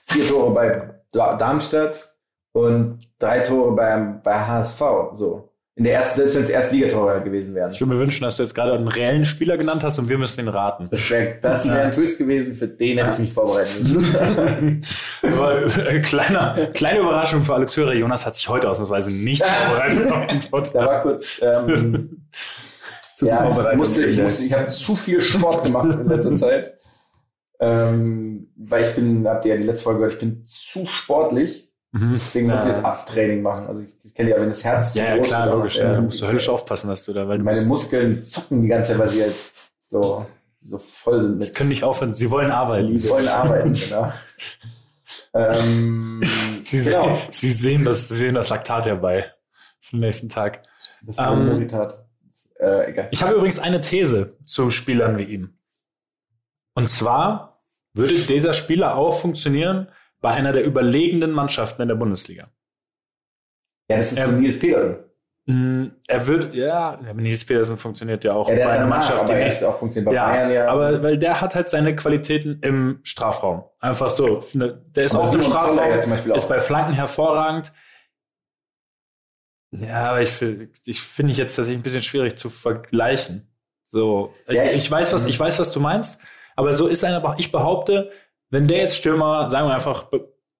vier Tore bei Da- Darmstadt und drei Tore beim, bei HSV. So. In der ersten, selbst wenn es Erstligatore gewesen wären. Ich würde mir wünschen, dass du jetzt gerade einen reellen Spieler genannt hast und wir müssen ihn raten. Das wäre das wär ein Twist gewesen, für den hätte ich mich vorbereiten müssen. Aber äh, kleiner, kleine Überraschung für alle Zuhörer. Jonas hat sich heute ausnahmsweise nicht vorbereitet auf den da war Podcast. kurz. Ähm, ja, ich musste, ich, musste, ich habe zu viel Sport gemacht in letzter Zeit. Ähm, weil ich bin, habt ihr ja die letzte Folge gehört, ich bin zu sportlich. Mhm. Deswegen muss ich jetzt Abtraining machen. Also ich, ich kenne ja, wenn das Herz Ja, ja, klar, logisch. Ja, da musst du höllisch aufpassen, dass du da, weil du Meine Muskeln zucken die ganze Zeit, weil sie halt so, so voll sind das mit können nicht aufhören. Sie wollen arbeiten. die wollen arbeiten, genau. ähm, Sie, genau. sehen, sie, sehen das, sie sehen das Laktat herbei für den nächsten Tag. Das Ähm, Moritat. Äh, egal. Ich habe übrigens eine These zu Spielern wie ihm. Und zwar würde dieser Spieler auch funktionieren bei einer der überlegenden Mannschaften in der Bundesliga. Ja, das ist so Nils Petersen. Mm, Er wird, ja, Nils Petersen funktioniert ja auch Ja, bei einer Mannschaft, die aber er nicht auch funktioniert bei ja, Bayern ja. aber weil der hat halt seine Qualitäten im Strafraum. Einfach so. Ne, Der ist Aber oft im Simon Zoller Strafraum, ist bei Flanken hervorragend. Ja, aber ich, ich finde ich jetzt tatsächlich ein bisschen schwierig zu vergleichen. So, Ja, ich, ich- ich weiß, was, ich weiß, was du meinst, aber so ist einer, ich behaupte, wenn der jetzt Stürmer, sagen wir einfach,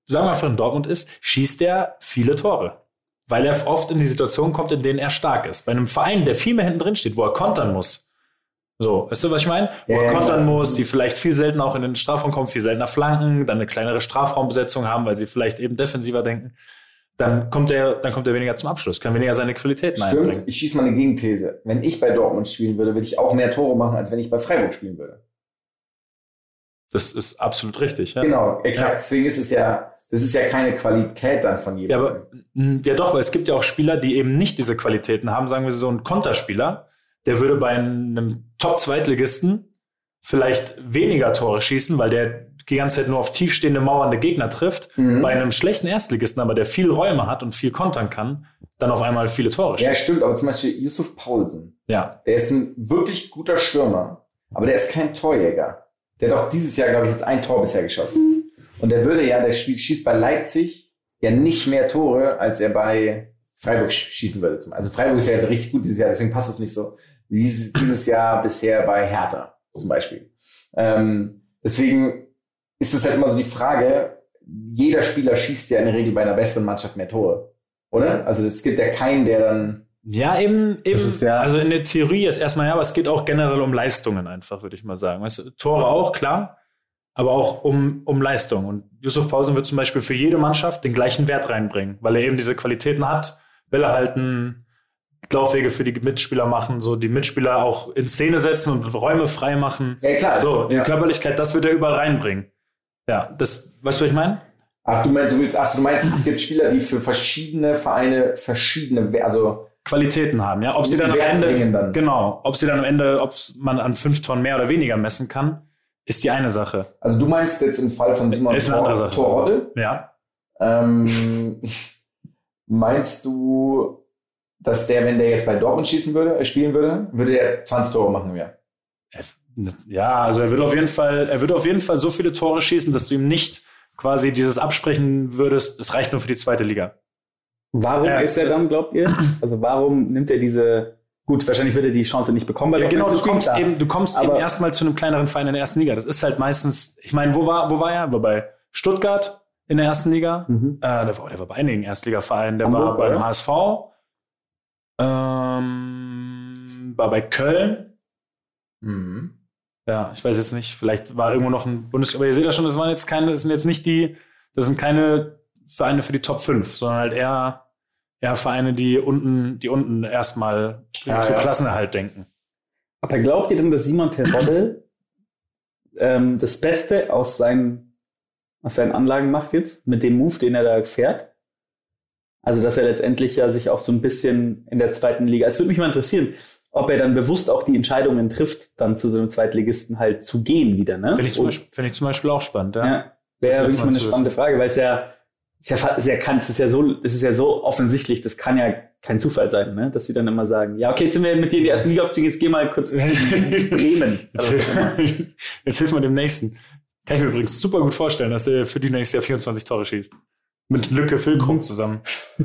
sagen wir einfach in Dortmund ist, schießt der viele Tore. Weil er oft in die Situation kommt, in denen er stark ist. Bei einem Verein, der viel mehr hinten drin steht, wo er kontern muss. So, weißt du, was ich meine? Wo Ja, er ja, kontern klar. muss, die vielleicht viel seltener auch in den Strafraum kommen, viel seltener flanken, dann eine kleinere Strafraumbesetzung haben, weil sie vielleicht eben defensiver denken. Dann kommt er, dann kommt er weniger zum Abschluss, kann weniger seine Qualitäten einbringen. Stimmt, ich schieße mal eine Gegengthese. Wenn ich bei Dortmund spielen würde, würde ich auch mehr Tore machen, als wenn ich bei Freiburg spielen würde. Das ist absolut richtig. Ja. Genau, exakt. Ja. Deswegen ist es ja, das ist ja keine Qualität dann von Ja, jedem. aber mh, ja doch, weil es gibt ja auch Spieler, die eben nicht diese Qualitäten haben, sagen wir so ein Konterspieler, der würde bei einem Top-Zweitligisten vielleicht weniger Tore schießen, weil der die ganze Zeit nur auf tiefstehende mauernde Gegner trifft. Mhm. Bei einem schlechten Erstligisten, aber der viel Räume hat und viel kontern kann, dann auf einmal viele Tore ja, schießt. stimmt, aber zum Beispiel Yusuf Paulsen, Ja. der ist ein wirklich guter Stürmer, aber der ist kein Torjäger. Der hat auch dieses Jahr, glaube ich, jetzt ein Tor bisher geschossen. Und der würde ja, der schießt bei Leipzig ja nicht mehr Tore, als er bei Freiburg sch- schießen würde. Also Freiburg ist ja richtig gut dieses Jahr, deswegen passt es nicht so. Wie dieses, dieses Jahr bisher bei Hertha zum Beispiel. Ähm, deswegen ist es halt immer so die Frage, jeder Spieler schießt ja in der Regel bei einer besseren Mannschaft mehr Tore. Oder? Also es gibt ja keinen, der dann Ja, eben, eben. ja- also in der Theorie ist erstmal ja, aber es geht auch generell um Leistungen einfach, würde ich mal sagen. Weißt du, Tore auch, klar, aber auch um, um Leistung. Und Yusuf Pausen wird zum Beispiel für jede Mannschaft den gleichen Wert reinbringen, weil er eben diese Qualitäten hat, Bälle halten, Laufwege für die Mitspieler machen, so die Mitspieler auch in Szene setzen und Räume frei machen. Ja, klar. So, die ja. Körperlichkeit, das wird er überall reinbringen. Ja, das, weißt du, was ich meine? Ach, du meinst, du willst, ach, du meinst, es gibt Spieler, die für verschiedene Vereine verschiedene, also Qualitäten haben, ja. Ob sie dann am Ende, dann. genau, ob sie dann am Ende, ob man an fünf Tonnen mehr oder weniger messen kann, ist die eine Sache. Also du meinst jetzt im Fall von Simon Ist Sache. Torrodde, Ja. ähm, meinst du, dass der, wenn der jetzt bei Dortmund schießen würde, äh, spielen würde, würde er 20 Tore machen im Jahr. Ja, also er würde auf jeden Fall, er würde auf jeden Fall so viele Tore schießen, dass du ihm nicht quasi dieses absprechen würdest, es reicht nur für die zweite Liga. Warum Ja, ist er dann, glaubt ihr? Also warum nimmt er diese, gut, wahrscheinlich wird er die Chance nicht bekommen, weil Ja, genau, du kommst klar. eben, du kommst eben Aber- erstmal zu einem kleineren Verein in der ersten Liga. Das ist halt meistens, ich meine, wo war, wo war er? War bei Stuttgart in der ersten Liga. Mhm. Äh, der, war, der war bei einigen Erstligavereinen. Der Hamburg, war beim oder? HSV. Ähm, war bei Köln. Mhm. Ja, ich weiß jetzt nicht, vielleicht war irgendwo noch ein Bundes, aber ihr seht ja schon, das waren jetzt keine, das sind jetzt nicht die, das sind keine Vereine für die Top 5, sondern halt eher, eher Vereine, die unten, die unten erstmal Ja, für ja. Klassenerhalt denken. Aber glaubt ihr denn, dass Simon Terodde ähm, das Beste aus seinen, aus seinen Anlagen macht jetzt, mit dem Move, den er da fährt? Also, dass er letztendlich ja sich auch so ein bisschen in der zweiten Liga, es würde mich mal interessieren, ob er dann bewusst auch die Entscheidungen trifft, dann zu so einem Zweitligisten halt zu gehen wieder, ne? Finde ich, zum Beispiel- finde ich zum Beispiel auch spannend, ja. Ja, wäre wirklich mal eine spannende. Frage, weil es ja, ist ja, sehr kann, es ist ja so, es ist ja so offensichtlich, das kann ja kein Zufall sein, ne? dass sie dann immer sagen, ja, okay, jetzt sind wir mit dir in die erste Liga aufgestiegen, jetzt geh mal kurz nach Bremen. Jetzt, jetzt hilft man dem Nächsten. Kann ich mir übrigens super gut vorstellen, dass er für die nächstes Jahr 24 Tore schießt. Mit Lücke Füllkrug zusammen.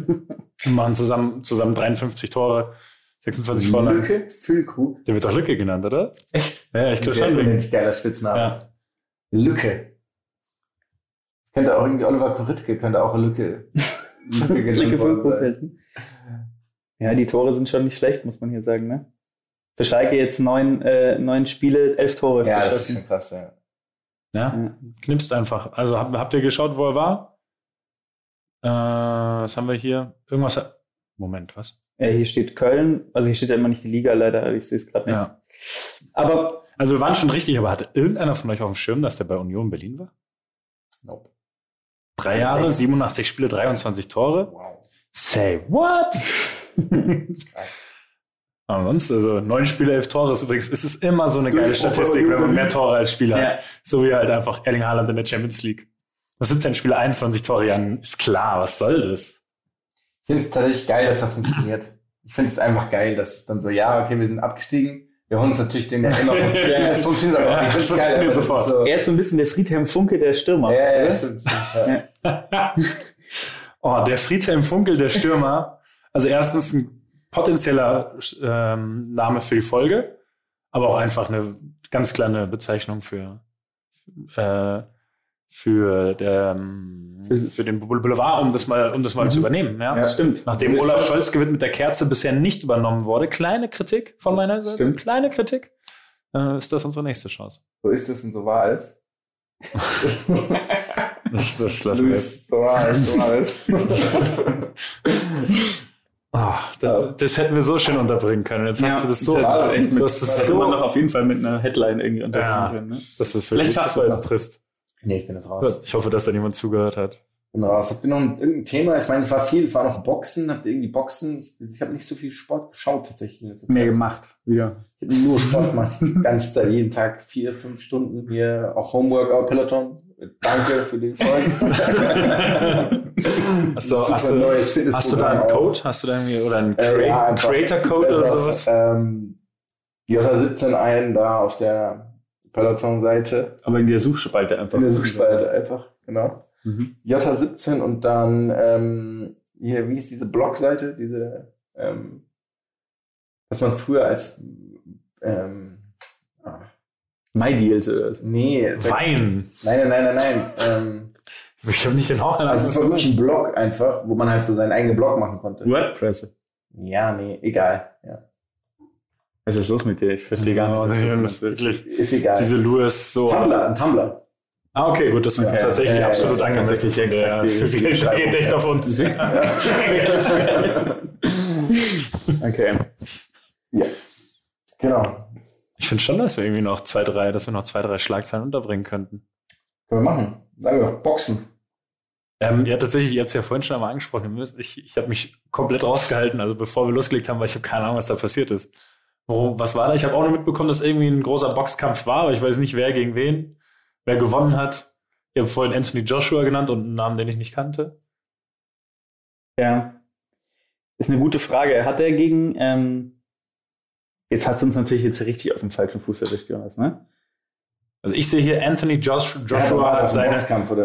Und machen zusammen, zusammen 53 Tore, 26 Vorlagen. Lücke, Füllkrug. Der wird doch Lücke genannt, oder? Echt? Ja, ich glaube schon. unendlich geiler Spitzname. Ja. Lücke. Könnte auch irgendwie Oliver Koritke, könnte auch Lücke. Lücke worden für. Ja, die Tore sind schon nicht schlecht, muss man hier sagen, ne? Für Schalke jetzt neun, äh, neun Spiele, elf Tore. Ja, das ist schon krass, ja. Ja, Ja. knipst einfach. Also habt, habt ihr geschaut, wo er war? Äh, was haben wir hier? Irgendwas. Moment, was? Ja, hier steht Köln, also hier steht ja immer nicht die Liga leider, ich sehe es gerade nicht. Ja. Aber Also wir waren schon richtig, aber hatte irgendeiner von euch auf dem Schirm, dass der bei Union Berlin war? Nope. Drei Jahre, 87 Spiele, 23 Tore. Wow. Say what? Aber sonst, also neun Spiele, elf Tore ist übrigens, ist es immer so eine geile Statistik, wenn man mehr Tore als Spieler Ja. hat. So wie halt einfach Erling Haaland in der Champions League. Was 17 Spiele, 21 Tore, Jan, ist klar, was soll das? Ich finde es tatsächlich geil, dass er funktioniert. Ich finde es einfach geil, dass es dann so, ja, okay, wir sind abgestiegen. Wir holen uns natürlich den immer. Ja. das funktioniert aber auch. Ja, das funktioniert sofort. So, er ist so ein bisschen der Friedhelm Funke der Stürmer. ja, ja, stimmt. stimmt ja. oh, der Friedhelm Funkel, der Stürmer. Also erstens ein potenzieller ähm, Name für die Folge, aber auch einfach eine ganz kleine Bezeichnung für, äh, für, der, ähm, für den Boulevard, um das mal, um das mal zu übernehmen. Ja? Ja. Stimmt. Nachdem Olaf Scholz gewinnt mit der Kerze bisher nicht übernommen wurde, kleine Kritik von meiner Seite, Stimmt. kleine Kritik, äh, ist das unsere nächste Chance. So ist es und so war es. Das, das lassen wir jetzt. So war es, so war es. Ah, das, das hätten wir so schön unterbringen können. Jetzt hast Ja, du das so. das mit- das ist hätte so. man doch auf jeden Fall mit einer Headline irgendwie unterbringen Ja. können. Ne? Das ist Vielleicht wirklich, schaffst das du das. trist. Nee, ich bin jetzt raus. Ich hoffe, dass da niemand zugehört hat. Bin raus. Habt ihr noch ein, irgendein Thema? Ich meine, es war viel, es war noch Boxen. Habt ihr irgendwie Boxen? Ich habe nicht so viel Sport geschaut tatsächlich in letzter Zeit. Mehr gemacht. Wieder. Ich habe nur Sport gemacht. Die ganze Zeit, jeden Tag vier, fünf Stunden hier, auch Homeworkout, Peloton. Danke für den Folgen. Hast du, Super hast du, neues hast du da einen auch. Code? Hast du da irgendwie, oder einen Äh, Crea- ja, einfach- Creator-Code oder einfach, sowas? Ähm, J17 ein, da auf der Peloton-Seite. Aber in der Suchspalte einfach. In der Suchspalte einfach, genau. Mhm. J17 und dann, ähm, hier, wie ist diese Blogseite? Diese, ähm, was man früher als, ähm, ah, My Deals oder was? nee, Wein. nein, nein, nein, nein, nein, ähm, Ich habe nicht den Hauch also es war wirklich ein Blog einfach, wo man halt so seinen eigenen Blog machen konnte. WordPress. Ja, nee, egal, ja. Was ist los mit dir? Ich verstehe gar nicht. das was ist wirklich. Ist egal. Diese Louis so. Tumblr, ein Tumblr. Ah, okay, gut, das ist Okay. tatsächlich Ja, ja, absolut das ist angemessen. der- die- Das die geht echt auf uns. Okay. ja. Genau. Ich finde schon, dass wir irgendwie noch zwei, drei, dass wir noch zwei, drei Schlagzeilen unterbringen könnten. Können wir machen. Sagen wir Boxen. Ähm, ja, tatsächlich, ihr habt es ja vorhin schon einmal angesprochen. Ich, ich habe mich komplett rausgehalten, also bevor wir losgelegt haben, weil ich habe keine Ahnung, was da passiert ist. Worum, was war da? Ich habe auch nur mitbekommen, dass irgendwie ein großer Boxkampf war, aber ich weiß nicht, wer gegen wen, wer gewonnen hat. Ihr habt vorhin Anthony Joshua genannt und einen Namen, den ich nicht kannte. Ja. Ist eine gute Frage. Hat er gegen, ähm, jetzt hast du uns natürlich jetzt richtig auf dem falschen Fuß erwischt, Jonas, ne? Also ich sehe hier Anthony Josh, Joshua hat seine,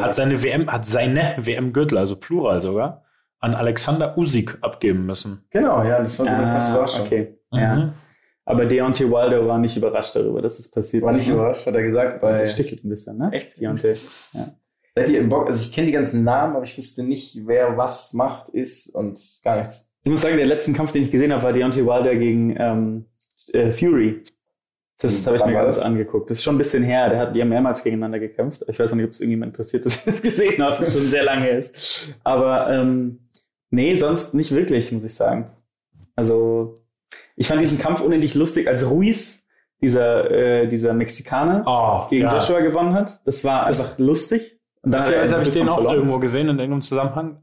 hat seine WM, hat seine WM-Gürtel, also Plural sogar, an Alexander Usyk abgeben müssen. Genau, ja, das war so eine Ah, Überraschung. okay. Ja. Aber Deontay Wilder war nicht überrascht darüber, dass es passiert War nicht ne? überrascht, hat er gesagt, bei. Der stichelt ein bisschen, ne? Echt? Deontay. Seid ihr im Bock? Also ich kenne die ganzen Namen, aber ich wüsste nicht, wer was macht, ist und gar nichts. Ich muss sagen, der letzte Kampf, den ich gesehen habe, war Deontay Wilder gegen ähm, äh, Fury. Das habe ich mir ganz angeguckt. Das ist schon ein bisschen her. Der hat, die haben mehrmals gegeneinander gekämpft. Ich weiß nicht, ob es irgendjemand interessiert, dass ich das gesehen habe. Das ist schon sehr lange ist. Aber ähm, nee, sonst nicht wirklich, muss ich sagen. Also ich fand diesen Kampf unendlich lustig, als Ruiz, dieser, äh, dieser Mexikaner, Oh, gegen ja. Joshua gewonnen hat. Das war Das- einfach lustig. Und dann er Beziehungsweise habe ich den auch verloren. irgendwo gesehen in irgendeinem Zusammenhang.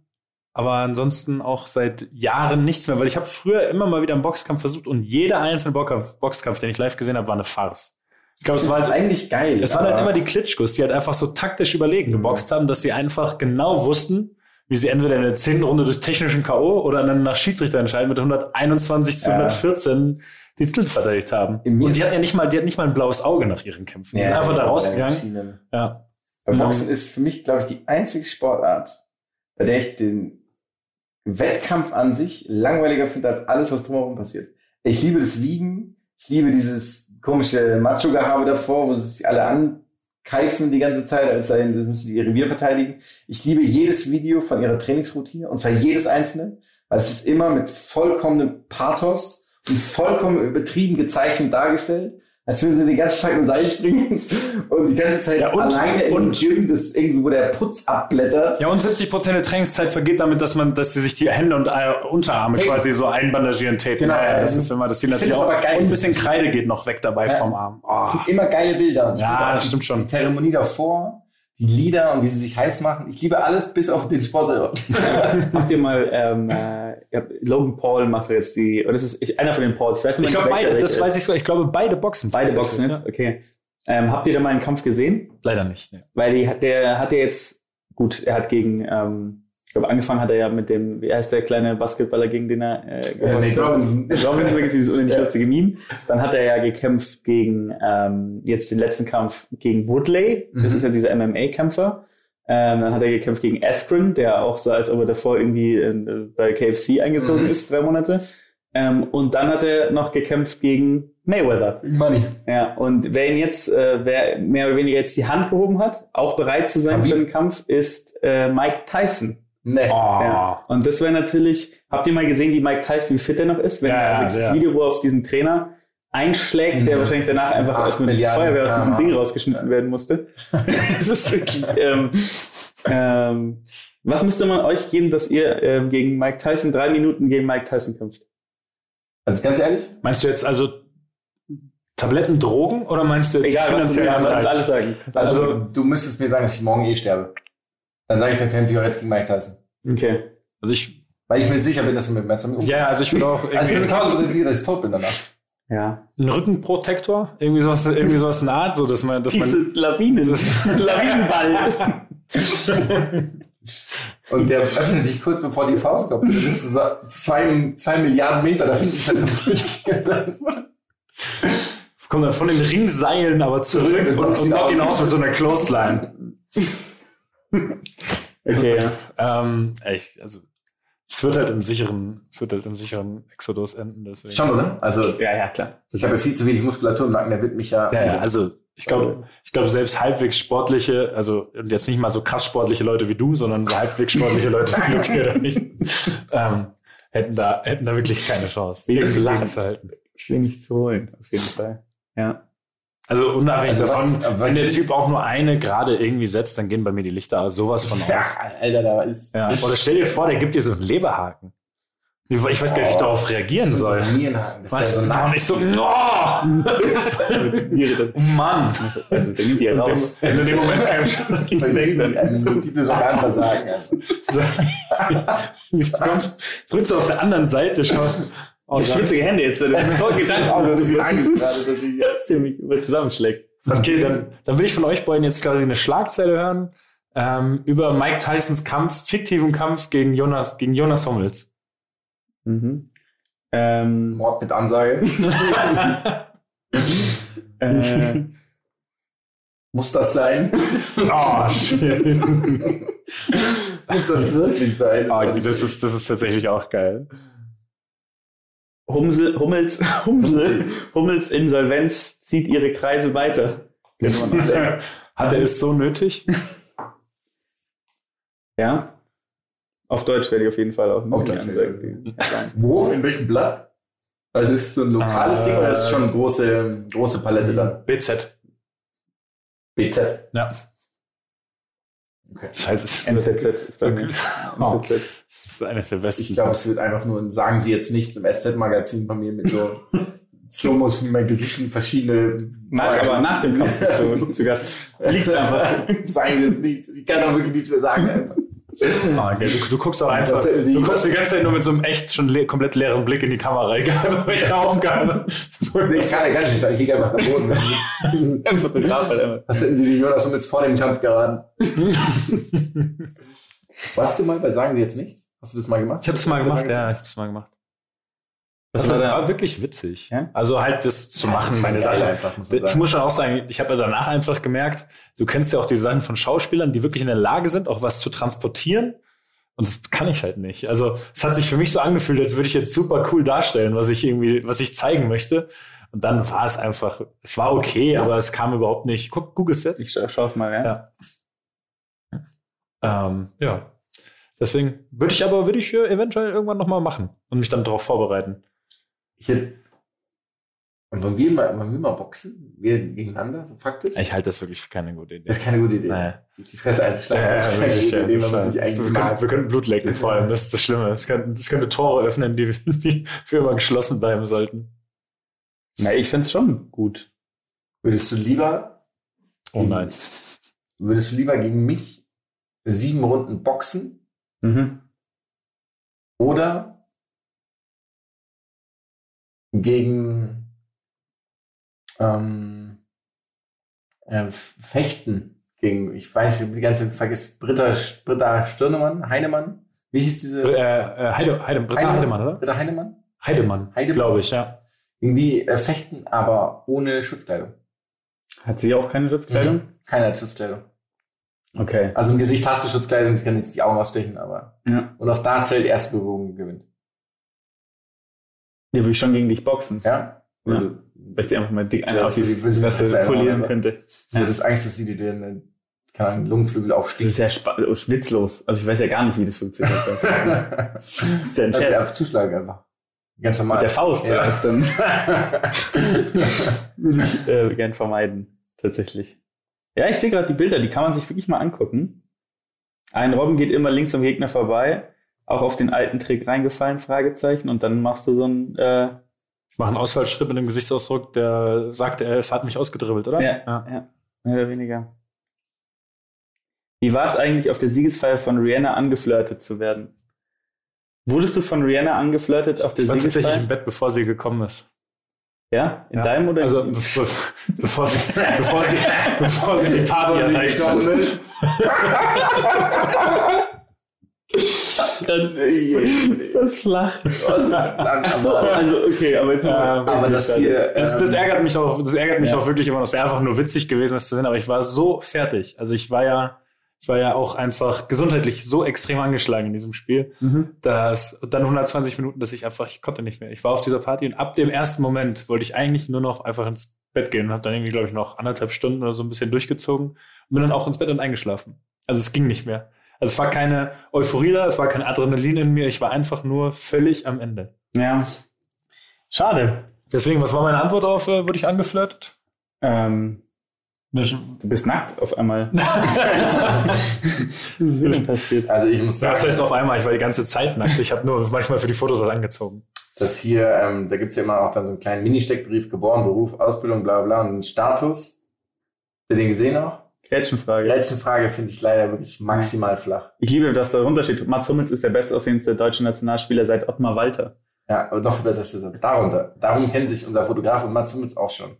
Aber ansonsten auch seit Jahren nichts mehr, weil ich habe früher immer mal wieder einen Boxkampf versucht und jeder einzelne Boxkampf, Boxkampf den ich live gesehen habe, war eine Farce. Ich glaube, es war halt, eigentlich geil. es waren halt immer die Klitschkos, die halt einfach so taktisch überlegen geboxt haben, dass sie einfach genau wussten, wie sie entweder in der zehnten Runde durch technischen K.O. oder dann nach Schiedsrichterentscheid mit 121 zu Ja. 114 die Titel verteidigt haben. Und die hatten ja nicht mal, die hatten nicht mal ein blaues Auge nach ihren Kämpfen. Die sind einfach da rausgegangen. Ja. Aber Mhm. Boxen ist für mich, glaube ich, die einzige Sportart, bei der ich den Wettkampf an sich langweiliger finde als alles, was drumherum passiert. Ich liebe das Wiegen, ich liebe dieses komische Macho-Gehabe davor, wo sie sich alle ankeifen die ganze Zeit, als sei, das müssen sie ihr Revier verteidigen. Ich liebe jedes Video von ihrer Trainingsroutine, und zwar jedes einzelne, weil es ist immer mit vollkommenem Pathos und vollkommen übertrieben gezeichnet dargestellt, als würden sie den ganzen Tag im Seil springen und die ganze Zeit Ja, und- alleine im und- Gym, das irgendwie, wo der Putz abblättert. Ja, und 70 Prozent der Trainingszeit vergeht damit, dass man, dass sie sich die Hände und äh, Unterarme Hey. quasi so einbandagieren tapen. Genau, ja, das ist immer, das sieht Ich natürlich auch. das geil. Und ein bisschen Kreide geht noch weg dabei Ja. vom Arm. Oh. sind immer geile Bilder. Ich Ja, das die, stimmt schon. Die Zeremonie davor, die Lieder und wie sie sich heiß machen. Ich liebe alles bis auf den Sport selber. Habt ihr mal, ähm, äh, Logan Paul macht jetzt die, oder das ist ich, einer von den Pauls, ich weiß nicht, Ich glaube beide, das ist. weiß ich so. Ich glaube beide Boxen. Beide Boxen jetzt, okay. Ähm, habt ihr da mal einen Kampf gesehen? Ja. Leider nicht. Ne. Weil die, hat- der hat ja jetzt, gut, er hat gegen, ähm, ich glaube, angefangen hat er ja mit dem, wie heißt der kleine Basketballer, gegen den er äh, Äh, Nate geboxt hat? Robinson. Robinson, dieses unendlich lustige Meme. Dann hat er ja gekämpft gegen, ähm, jetzt den letzten Kampf gegen Woodley. Das Mhm. ist ja dieser MMA-Kämpfer. Ähm, dann hat er gekämpft gegen Askren, der auch sah, als ob er davor irgendwie äh, bei KFC eingezogen Mhm. ist, drei Monate. Ähm, und dann hat er noch gekämpft gegen Mayweather. Money. Ja, und wer ihn jetzt, äh, wer mehr oder weniger jetzt die Hand gehoben hat, auch bereit zu sein Khabib. für den Kampf, ist äh, Mike Tyson. Nee. Oh. Ja. Und das wäre natürlich, habt ihr mal gesehen, wie Mike Tyson, wie fit er noch ist? Wenn Ja, er ja, dieses ja. Video, wo er auf diesen Trainer einschlägt, der Mhm. wahrscheinlich danach einfach als mit der Milliarden Feuerwehr aus diesem. Ding rausgeschnitten werden musste. das ist wirklich, ähm, ähm, was müsste man euch geben, dass ihr ähm, gegen Mike Tyson drei Minuten gegen Mike Tyson kämpft? Also ganz ehrlich, Meinst du jetzt also Tabletten, Drogen oder meinst du jetzt Egal, finanziell Anreiz? alles sagen. also, Also- du müsstest mir sagen, dass ich morgen eh sterbe. Dann sage ich, dann kämpfe ich auch jetzt gegen Mike Tyson. Okay. Also ich, Weil ich mir sicher bin, dass du mit Messer mit ja, ja, also ich würde auch Also ich bin tausendprozentig sicher, dass ich tot bin danach. Ja. einen Rückenprotektor, irgendwie sowas, irgendwie sowas in der Art, so dass man, dass Diese man, Lawinen, Lawinenball. Und der öffnet sich kurz bevor die Faust kommt. Das ist so zwei, zwei Milliarden Meter da hinten. kommt dann von den Ringseilen aber zurück Zurück und, und und knockt ihn aus. aus mit so einer Clothesline. Okay, ähm, echt, also es wird halt im sicheren, es wird halt im sicheren Exodus enden, deswegen. Schon, oder? Also, Ja, ja, klar. ich habe ja viel zu wenig Muskulatur im Nacken, der wird mich ja. Ja, ja, also ich glaube, ich glaube selbst halbwegs sportliche, also und jetzt nicht mal so krass sportliche Leute wie du, sondern so halbwegs sportliche Leute wie Luki oder nicht, ähm, hätten da hätten da wirklich keine Chance, irgendwie zu lachen. gegenzuhalten. Schwierig zu holen, auf jeden Fall. Ja. Also unabhängig Also davon, was- wenn der Typ auch nur eine gerade irgendwie setzt, dann gehen bei mir die Lichter sowas von Ja, aus. Alter, da ist. Ja. Oder stell dir vor, der gibt dir so einen Leberhaken. Ich weiß gar nicht, wie ich darauf reagieren soll. Was? ist Und ich so, oh, Mann. Also, der nimmt die ja raus. dem, in dem Moment kann ich schon ein multiples Organversagen. Du kommst, drückst du auf der anderen Seite schon. Oh, Ich schwitzige Hände jetzt. Das ist voll Gedanken. Das das ist ist Angst gerade, dass ich jetzt. der mich über zusammenschlägt. Okay, dann, dann will ich von euch beiden jetzt quasi eine Schlagzeile hören ähm, über Mike Tysons Kampf, fiktiven Kampf gegen Jonas, gegen Jonas Hummels. Mhm. Ähm, Mord mit Ansage. äh, Muss das sein? Oh, shit. Muss das wirklich sein? Oh, das, ist, das ist tatsächlich auch geil. Humsel, Hummels, Humsel, Hummels Insolvenz zieht ihre Kreise weiter. Noch sehr. Hat er es so nötig? Ja. Auf Deutsch werde ich auf jeden Fall auch Auf Deutsch, sagen. Wo? In welchem Blatt? Also ist es so ein lokales Äh, Ding oder ist es schon eine große, große Palette dann? BZ. BZ. Ja. Okay. Scheiße. NZZ ist bei mir. NZZ. Das ist einer der besten. Ich glaube, es wird einfach nur ein Sagen Sie jetzt nichts im SZ-Magazin von mir mit so Slomos wie mein Gesicht in verschiedene. Nach, aber nach dem Kampf bist du zu Gast. Liegst einfach. Sagen Sie jetzt nichts. Ich kann doch wirklich nichts mehr sagen. Einfach. Ah, du, du guckst auch einfach, Das du guckst die ganze Zeit nur mit so einem echt schon le komplett leeren Blick in die Kamera, egal bei welcher Aufgabe. Nee, ich kann ja gar nicht. Ich liege einfach am Boden. Ein Fotograf halt immer. Was hätten Sie die Jonas jetzt vor dem Kampf geraten? Warst du mal bei Sagen Sie jetzt nichts? Hast du das mal gemacht? Ich habe das mal gemacht, ja, ich habe das mal gemacht. Das Was war, war wirklich witzig. Ja? Also halt das zu machen, meine Sache. einfach, muss Ich muss schon auch sagen, ich habe ja danach einfach gemerkt, du kennst ja auch die Sachen von Schauspielern, die wirklich in der Lage sind, auch was zu transportieren. Und das kann ich halt nicht. Also es hat sich für mich so angefühlt, als würde ich jetzt super cool darstellen, was ich irgendwie, was ich zeigen möchte. Und dann war es einfach, es war okay, aber es kam überhaupt nicht. Guck, googles jetzt. Ich scha schau's mal, ja. Ja. Ähm, ja. Deswegen würde ich aber, würde ich eventuell irgendwann nochmal machen und mich dann darauf vorbereiten. Ich hätte. Und wollen wir mal, wollen wir mal boxen? Wir gegeneinander, faktisch? Ich halte das wirklich für keine gute Idee. Das ist keine gute Idee. Nee. Die- Fresse einzuschlagen. Ja, wirklich, ja, Idee, wir, können, wir können Blut lecken, vor allem. Das ist das Schlimme. Das könnte, das könnte Tore öffnen, die, die für immer geschlossen bleiben sollten. Na, ich find's schon gut. Würdest du lieber, Oh nein. würdest du lieber gegen mich sieben Runden boxen Mhm. oder gegen ähm, äh, Fechten gegen, ich weiß nicht, die ganze vergiss Britta, Britta Stirnemann, Heinemann, wie hieß diese? Äh, äh, Heide, Heide, Britta Heidemann, oder? Britta Heinemann? Heidemann, Heidemann. glaube ich, ja. Gegen die äh, fechten, aber ohne Schutzkleidung. Hat sie auch keine Schutzkleidung? Keine hat Schutzkleidung. Okay. Also im Gesicht hast du Schutzkleidung, das kann jetzt die Augen ausstechen, aber. Ja. Und auch da zählt erste Berührung gewinnt. Die will ich schon gegen dich boxen. Ja? Ja. Du, Weil ich dir einfach mal dick Ja, eine auf die Fresse polieren einfach- könnte. du hättest Angst, dass sie dir den, keine Ahnung, Lungenflügel Das aufsticht. ist ja oh, witzlos. Also ich weiß ja gar nicht, wie das funktioniert. Der Kannst du Chat. einfach zuschlagen einfach. Ganz normal. Mit der Faust, Ja. ja. das dann würde ich äh, gern vermeiden, tatsächlich. Ja, ich sehe gerade die Bilder, die kann man sich wirklich mal angucken. Ein Robben geht immer links am Gegner vorbei, auch auf den alten Trick reingefallen, Fragezeichen, und dann machst du so ein, äh, Ich mache einen Ausfallschritt mit dem Gesichtsausdruck, der sagt, er, es hat mich ausgedribbelt, oder? Ja. ja, mehr oder weniger. Wie war es eigentlich, auf der Siegesfeier von Rihanna angeflirtet zu werden? Wurdest du von Rihanna angeflirtet auf der Ich war tatsächlich im Bett, bevor sie gekommen ist. Ja? In Ja. deinem oder Also in be bevor, sie, bevor, sie, bevor sie die Party erreicht hat. das flach. aber, So, also okay, aber jetzt Ähm, aber das hier. Das, das ähm, ärgert mich auch, das ärgert mich Ja. auch wirklich immer. Das wäre einfach nur witzig gewesen, das zu sehen, aber ich war so fertig. Also ich war ja, ich war ja auch einfach gesundheitlich so extrem angeschlagen in diesem Spiel, Mhm. dass dann 120 Minuten, dass ich einfach, ich konnte nicht mehr. Ich war auf dieser Party und ab dem ersten Moment wollte ich eigentlich nur noch einfach ins Bett gehen und habe dann irgendwie, glaube ich, noch anderthalb Stunden oder so ein bisschen durchgezogen und bin dann auch ins Bett und eingeschlafen. Also es ging nicht mehr. Also es war keine Euphorie da, es war kein Adrenalin in mir, ich war einfach nur völlig am Ende. Ja. Schade. Deswegen, was war meine Antwort auf, äh, wurde ich angeflirtet? Ähm, du bist nackt auf einmal. Was ist denn passiert? Also ich muss sagen, das heißt auf einmal, ich war die ganze Zeit nackt. Ich habe nur manchmal für die Fotos was angezogen. dass hier, ähm, da gibt's ja immer auch dann so einen kleinen Mini-Steckbrief, geboren, Beruf, Ausbildung, bla bla, und einen Status. Habt ihr den gesehen auch? Gretchenfrage. letzte Frage finde ich leider wirklich maximal flach. Ich liebe, dass darunter steht, Mats Hummels ist der bestaussehendste deutsche Nationalspieler seit Ottmar Walter. Ja, aber noch viel besser ist der Satz darunter. Darum kennt sich unser Fotograf und Mats Hummels auch schon.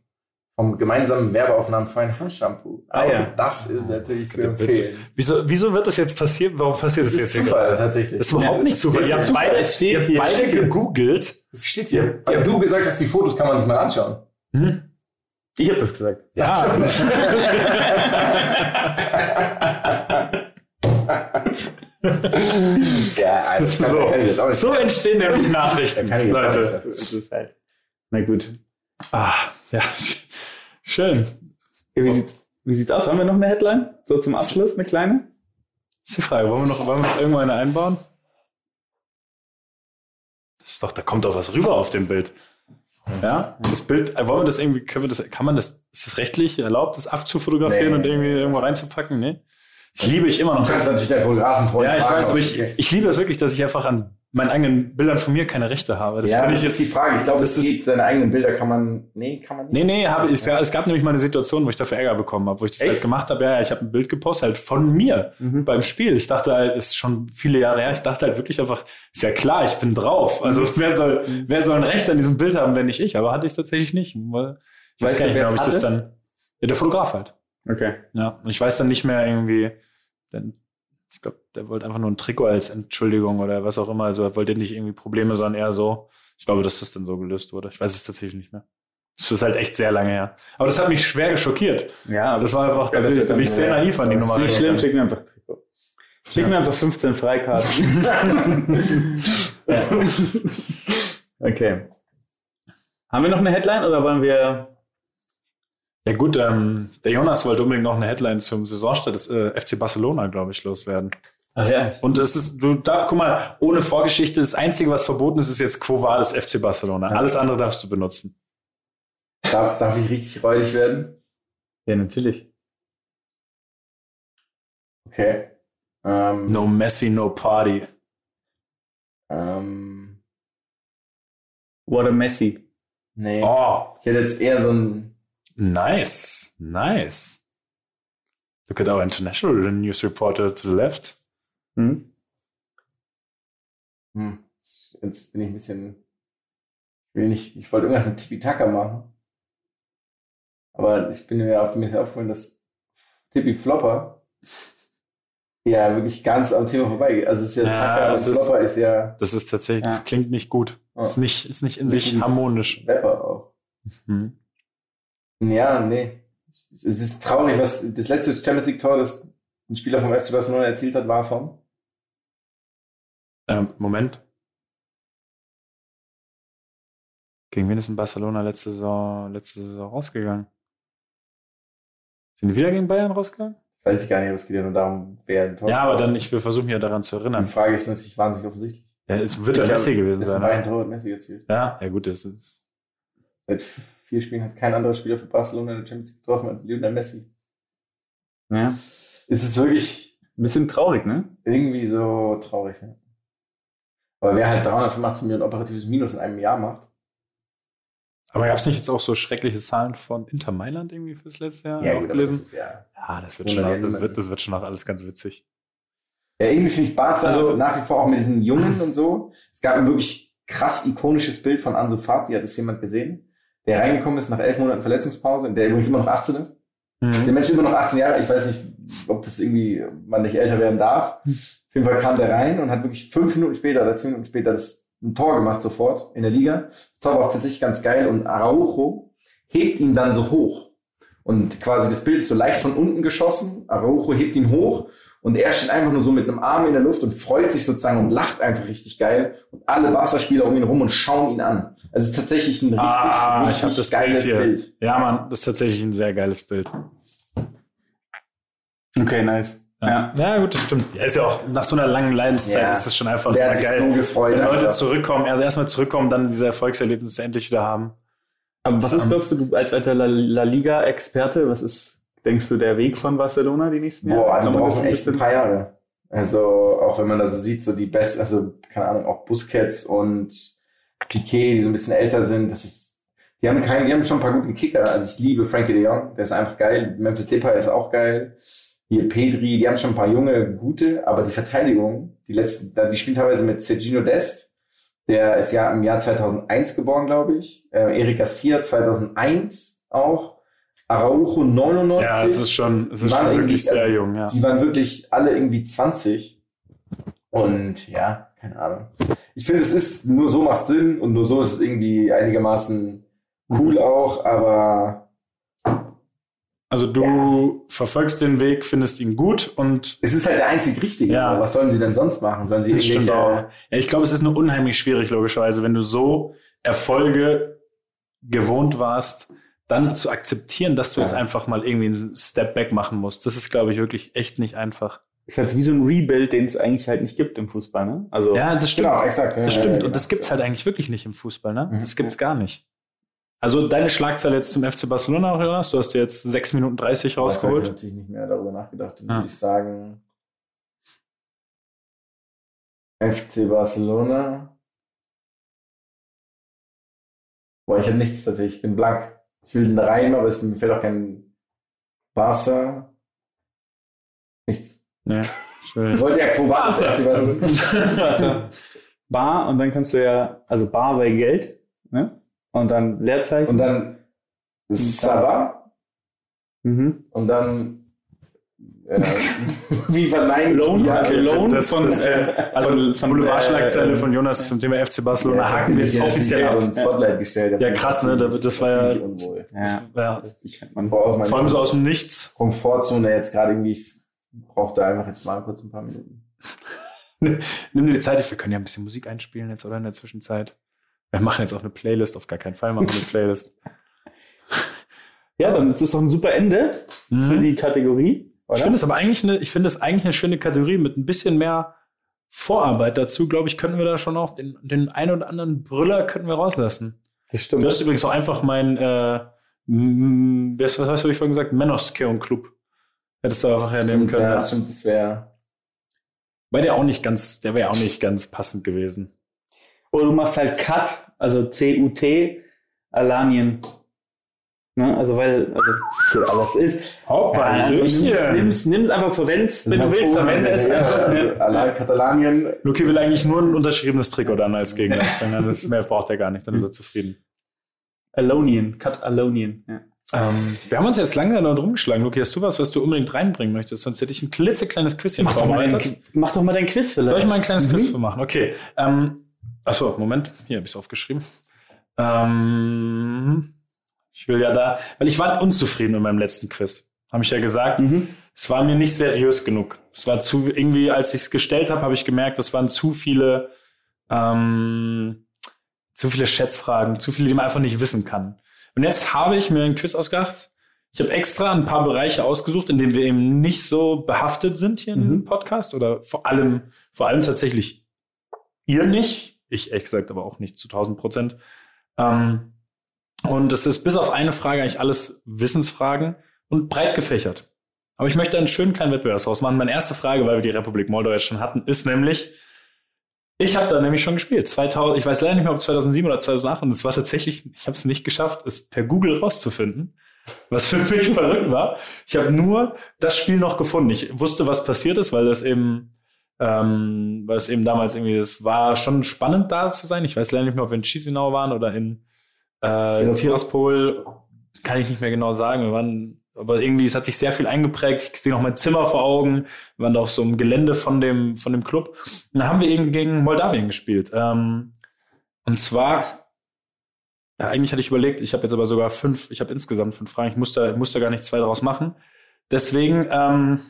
Vom gemeinsamen Werbeaufnahmen für ein Haarshampoo. Ah, Auch ja. das ist natürlich zu empfehlen. Wieso, wieso wird das jetzt passieren? Warum passiert das, Das jetzt ist hier Zufall, gerade? tatsächlich. Das ist überhaupt nicht Zufall. Ihr habt beide, Es steht ihr habt hier. beide hier. gegoogelt. Das steht hier. Weil du gesagt hast, die Fotos kann man sich mal anschauen. Hm? Ich habe das gesagt. Ja. Ja, also So. so entstehen nämlich Nachrichten, Leute. halt. Na gut. Ah, ja, schön. Ja, wie, sieht's, wie sieht's aus? Haben wir noch eine Headline? So zum Abschluss, eine kleine? Das ist die Frage. Wollen wir noch, wollen wir noch irgendwo eine einbauen? Das ist doch, da kommt doch was rüber auf dem Bild. Ja, das Bild, äh, wollen wir das irgendwie, können wir das, kann man das, ist das rechtlich erlaubt, das abzufotografieren Nee. und irgendwie irgendwo reinzupacken? Nee. Das liebe ich immer Du noch. kannst natürlich deinen Fotografen Ja, ich fragen, weiß, aber ich, ich liebe es wirklich, dass ich einfach an meinen eigenen Bildern von mir keine Rechte habe. Das ja, das ich ist jetzt. die Frage. Ich glaube, das geht, seine eigenen Bilder kann man, nee, kann man nicht. Nee, nee, habe ich, es gab nämlich mal eine Situation, wo ich dafür Ärger bekommen habe, wo ich das Echt? halt gemacht habe. Ja, ja, ich habe ein Bild gepostet, halt von mir Mhm. beim Spiel. Ich dachte halt, ist schon viele Jahre her, ich dachte halt wirklich einfach, ist ja klar, ich bin drauf. Also Mhm. wer soll, wer soll ein Recht an diesem Bild haben, wenn nicht ich? Aber hatte ich tatsächlich nicht. Weil ich weiß Weißt gar nicht mehr, ob ich es das hatte? dann. Ja, der Fotograf halt. Okay. Ja. Und ich weiß dann nicht mehr irgendwie, denn ich glaube, der wollte einfach nur ein Trikot als Entschuldigung oder was auch immer. Also er wollte nicht irgendwie Probleme, sondern eher so. Ich glaube, dass das dann so gelöst wurde. Ich weiß es tatsächlich nicht mehr. Das ist halt echt sehr lange her. Aber das hat mich schwer geschockiert. Ja, Das war einfach, da Ja, bin ich, das da bin ich ist sehr naiv an die das Nummer ist nicht schlimm, schick mir einfach Trikot. Schick mir einfach 15 Freikarten. ja. Okay. Haben wir noch eine Headline oder wollen wir. Ja gut, ähm, der Jonas wollte unbedingt noch eine Headline zum Saisonstart des äh, FC Barcelona, glaube ich, loswerden. Ach ja. Und es ist, du da, guck mal, ohne Vorgeschichte, das Einzige, was verboten ist, ist jetzt Quo Vadis FC Barcelona. Ja. Alles andere darfst du benutzen. Darf, darf ich richtig räudig werden? Ja, natürlich. Okay. Ähm, No Messi, no Party. ähm, What a Messi. nee. Oh, Ich hätte jetzt eher so ein, nice, nice. Look at our international news reporter to the left. Hm? hm, jetzt bin ich ein bisschen, ich will nicht, ich wollte irgendwas mit Tipi-Taka machen. Aber ich bin mir auf mir ist aufgefallen, dass Tipi Flopper ja wirklich ganz am Thema vorbeigeht. Also es ist ja, Ja, Taka und das ist- Flopper ist ja Das ist tatsächlich, Ja. das klingt nicht gut. Oh. Ist nicht, ist nicht in sich harmonisch. Rapper auch. Hm. Ja, nee. Es ist traurig, was das letzte Champions League Tor, das ein Spieler vom FC Barcelona erzielt hat, war von. Ähm, Moment. Gegen wen ist in Barcelona letzte Saison, letzte Saison rausgegangen? Sind die wieder gegen Bayern rausgegangen? Das weiß ich gar nicht, aber es geht ja nur darum, wer ein Tor Ja, aber dann, ich will versuchen, mich daran zu Die erinnern. Frage ist natürlich wahnsinnig offensichtlich. Ja, es wird ja glaube, Messi gewesen sein. Ne? Tore hat Messi erzielt. Ja, ja gut, das ist. Seit vier Spielen hat kein anderer Spieler für Barcelona in der Champions League getroffen als Lionel Messi. Ja. Es ist wirklich Ein bisschen traurig, ne? irgendwie so traurig. Ja. Aber wer halt 385 Millionen operatives Minus in einem Jahr macht, Aber gab es nicht jetzt auch so schreckliche Zahlen von Inter Mailand irgendwie fürs letzte Jahr? auch aber gelesen? das ist ja. Ja, das wird, schon, ja noch- das, wird, das wird schon noch alles ganz witzig. Ja, irgendwie finde ich Barca Also- nach wie vor auch mit diesen Jungen und so. Es gab ein wirklich krass ikonisches Bild von Ansu Fati, hat das jemand gesehen? Der reingekommen ist nach elf Monaten Verletzungspause, der übrigens immer noch 18 ist. Der Mhm. Mensch ist immer noch 18 Jahre. Ich weiß nicht, ob das irgendwie man nicht älter werden darf. Auf jeden Fall kam der rein und hat wirklich fünf Minuten später oder zehn Minuten später das ein Tor gemacht sofort in der Liga. Das Tor war auch tatsächlich ganz geil und Araujo hebt ihn dann so hoch. Und quasi das Bild ist so leicht von unten geschossen. Araujo hebt ihn hoch und er steht einfach nur so mit einem Arm in der Luft und freut sich sozusagen und lacht einfach richtig geil. Und alle Barca-Spieler um ihn rum und schauen ihn an. Also es ist tatsächlich ein richtig, Ah, ich richtig Bild geiles hier. Bild. Ja, Mann, das ist tatsächlich ein sehr geiles Bild. Okay, nice. Ja. ja, gut, das stimmt. Ja, ist ja auch nach so einer langen Leidenszeit Ja. ist es schon einfach der geil. so gefreut. wenn Leute zurückkommen, also erstmal zurückkommen, dann diese Erfolgserlebnisse endlich wieder haben. Aber was ist, glaubst du, du als alter La, La Liga-Experte, was ist, denkst du, der Weg von Barcelona die nächsten Jahre? Boah, die brauchen ein echt ein paar Jahre. Also, auch wenn man das so sieht, so die besten, also, keine Ahnung, auch Busquets und Piquet, die so ein bisschen älter sind, das ist, die haben keinen, die haben schon ein paar gute Kicker. Also, ich liebe Frankie de Jong, der ist einfach geil. Memphis Depay ist auch geil. Hier Pedri, die haben schon ein paar junge, gute, aber die Verteidigung, die letzten, da- die spielen teilweise mit Sergino Dest, der ist ja im Jahr 2001 geboren, glaube ich. Äh, Eric Garcia 2001 auch. Araujo 99. Ja, es ist schon, es ist schon wirklich sehr also, jung, ja. Die waren wirklich alle irgendwie 20. Und ja, keine Ahnung. Ich finde, es ist, nur so macht Sinn und nur so ist es irgendwie einigermaßen cool auch, aber Also du verfolgst den Weg, findest ihn gut und es ist halt der einzig Richtige. Ja. Was sollen sie denn sonst machen? Sollen sie das stimmt auch. Ja, ich glaube, es ist nur unheimlich schwierig, logischerweise, wenn du so Erfolge gewohnt warst, dann zu akzeptieren, dass du Ja. jetzt einfach mal irgendwie einen Step Back machen musst. Das ist, glaube ich, wirklich echt nicht einfach. Ist halt wie so ein Rebuild, den es eigentlich halt nicht gibt im Fußball, ne? Also Ja, das stimmt. Genau, exakt. Das Ja, stimmt. ja, Und das gibt's halt eigentlich wirklich nicht im Fußball, ne? Mhm. Das gibt's gar nicht. Also deine Schlagzeile jetzt zum FC Barcelona, Jonas, du hast dir jetzt 6 Minuten 30 Ich habe rausgeholt. natürlich nicht mehr darüber nachgedacht. Dann Ja. würde ich sagen, FC Barcelona. Boah, ich habe nichts tatsächlich. Ich bin blank. Ich will einen Reim, aber es mir fällt auch kein Barca. Nichts. Nee, Ich schön. wollte ja Quo Barcelona. also Bar und dann kannst du ja, also Bar bei Geld, ne? Und dann Leerzeichen. Und dann Saba. mhm. Und dann äh, wie verneinen Loan, ja, also Loan Das, von, das, äh, also von- von, Boulevardschlagzeile äh, von Jonas zum Thema FC Barcelona jetzt haken wir jetzt offiziell ab. Spotlight gestellt. Ja, krass, ne? Da- das war ja-. Ja, Ja. ich man. Mein Vor allem so aus dem Nichts. Komfortzone jetzt gerade irgendwie braucht er einfach jetzt mal kurz ein paar Minuten. Nimm dir die Zeit, wir können ja ein bisschen Musik einspielen jetzt oder in der Zwischenzeit. Wir machen jetzt auch eine Playlist, auf gar keinen Fall machen wir eine Playlist. Ja, dann ist es doch ein super Ende für die Kategorie, Ich oder? finde es aber eigentlich eine, ich finde es eigentlich eine schöne Kategorie mit ein bisschen mehr Vorarbeit dazu, glaube ich, könnten wir da schon auch den, den einen oder anderen Brüller könnten wir rauslassen. das Du stimmt. hast übrigens auch einfach mein, äh, was, was hast du vorhin gesagt? Menoskeon Club. Hättest du einfach hernehmen können. ja, Ja. stimmt, das wäre. Weil der auch nicht ganz, der wäre auch nicht ganz passend gewesen. Oder du machst halt Cut, also C-U-T, Alanien. Ne? Also weil, also, okay, aber es ist. Hoppa, also nimm's, nimm's, einfach, verwend's, wenn du willst, verwende es einfach. Ne? Allein Katalanien. Luki will eigentlich nur ein unterschriebenes Trikot dann als Gegenleistung. Das mehr braucht er gar nicht, dann ist er zufrieden. Alonian, Cut Alonian. Ja. Ähm, wir haben uns jetzt lange daran rumgeschlagen. Luki, hast du was, was du unbedingt reinbringen möchtest? Sonst hätte ich ein klitzekleines Quizchen Mach, doch mal vorbereitet. dein, mach doch mal dein Quiz vielleicht. Soll ich mal ein kleines Mhm. Quiz machen? Okay. Ähm, achso, Moment. Hier habe ich es aufgeschrieben. Ähm, ich will ja da, weil ich war unzufrieden mit meinem letzten Quiz. Habe ich ja gesagt. Mhm. Es war mir nicht seriös genug. Es war zu, irgendwie, als ich es gestellt habe, habe ich gemerkt, es waren zu viele, ähm, zu viele Schätzfragen, zu viele, die man einfach nicht wissen kann. Und jetzt habe ich mir ein Quiz ausgedacht. Ich habe extra ein paar Bereiche ausgesucht, in denen wir eben nicht so behaftet sind hier in Mhm. diesem Podcast oder vor allem, vor allem tatsächlich ihr nicht. Ich ehrlich gesagt aber auch nicht zu 1000 Prozent. Ähm, und es ist bis auf eine Frage eigentlich alles Wissensfragen und breit gefächert. Aber ich möchte einen schönen kleinen Wettbewerb draus machen. Meine erste Frage, weil wir die Republik Moldau jetzt schon hatten, ist nämlich, ich habe da nämlich schon gespielt. 2000, ich weiß leider nicht mehr, ob 2007 oder 2008 und es war tatsächlich, ich habe es nicht geschafft, es per Google rauszufinden. Was für mich verrückt war. Ich habe nur das Spiel noch gefunden. Ich wusste, was passiert ist, weil das eben, ähm, weil es eben damals irgendwie, es war schon spannend da zu sein. Ich weiß leider nicht mehr, ob wir in Chisinau waren oder in äh, Tiraspol. Kann ich nicht mehr genau sagen. Wir waren, aber irgendwie, es hat sich sehr viel eingeprägt. Ich sehe noch mein Zimmer vor Augen. Wir waren da auf so einem Gelände von dem, von dem Club. Und dann haben wir eben gegen Moldawien gespielt. Ähm, und zwar, ja, eigentlich hatte ich überlegt, ich habe jetzt aber sogar fünf, ich habe insgesamt fünf Fragen. Ich musste, musste gar nicht zwei daraus machen. Deswegen, ähm,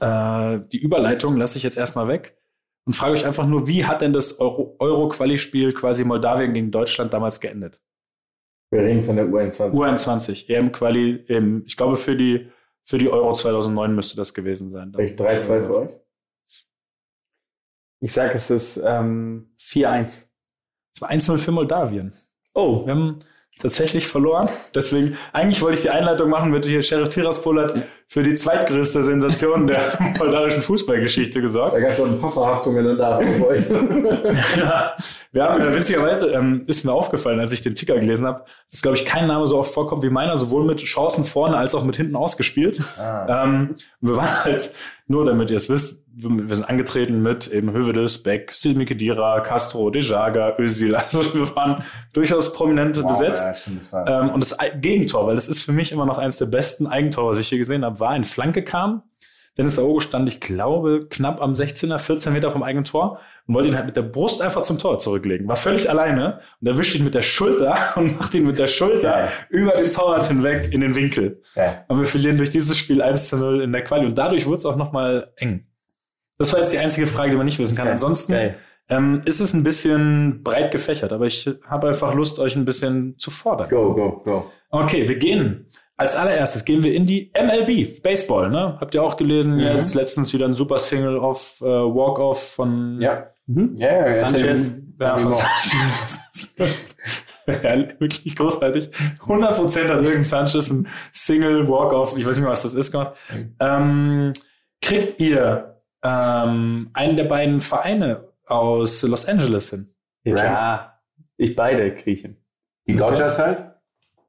äh, die Überleitung lasse ich jetzt erstmal weg und frage euch einfach nur, wie hat denn das Euro- Euro-Quali-Spiel quasi Moldawien gegen Deutschland damals geendet? Wir reden von der U21. U21, EM-Quali, im, ich glaube für die, für die Euro 2009 müsste das gewesen sein. Vielleicht 3-2 für euch. Ich sag, es ist ähm, 4-1. Es war 1-0 für Moldawien. Oh, Wir haben tatsächlich verloren. Deswegen, eigentlich wollte ich die Einleitung machen mit hier, Sheriff Tiraspol hat für die zweitgrößte Sensation der moldawischen Fußballgeschichte gesorgt. Da gab es auch ein paar Verhaftungen und da. ja, wir haben äh, witzigerweise ähm, ist mir aufgefallen, als ich den Ticker gelesen habe, dass glaube ich kein Name so oft vorkommt wie meiner, sowohl mit Chancen vorne als auch mit hinten ausgespielt. Ah. Ähm, wir waren halt nur, damit ihr es wisst, wir sind angetreten mit eben Hövedes, Beck, Silmi Kedira, Castro, Dejaga, Özil. Also wir waren durchaus prominent besetzt. Ja, Ähm, und das Gegentor, weil das ist für mich immer noch eines der besten Eigentore, was ich hier gesehen habe, war ein Flanke kam. Dennis Aogo stand, ich glaube, knapp am 16er, 14 Meter vom eigenen Tor und wollte ihn halt mit der Brust einfach zum Tor zurücklegen. War völlig alleine und erwischt ihn mit der Schulter und macht ihn mit der Schulter Geil. über den Torwart hinweg in den Winkel. Geil. Und wir verlieren durch dieses Spiel 1 zu 0 in der Quali und dadurch wurde es auch nochmal eng. Das war jetzt die einzige Frage, die man nicht wissen kann. Ansonsten Geil. ähm, ist es ein bisschen breit gefächert, aber ich habe einfach Lust, euch ein bisschen zu fordern. Go, go, go. Okay, wir gehen. Als allererstes gehen wir in die MLB, Baseball, ne? Habt ihr auch gelesen Mhm. jetzt letztens wieder ein super Single auf äh, Walk-Off von Ja. Mhm. Ja, ja. Sanchez. ja, von ja, wirklich großartig. 100% hat Jürgen Sanchez ein Single Walk-Off, ich weiß nicht mehr, was das ist, gemacht. Ähm, kriegt ihr ähm, einen der beiden Vereine aus Los Angeles hin? Ja, ich beide kriechen. Die Dodgers halt?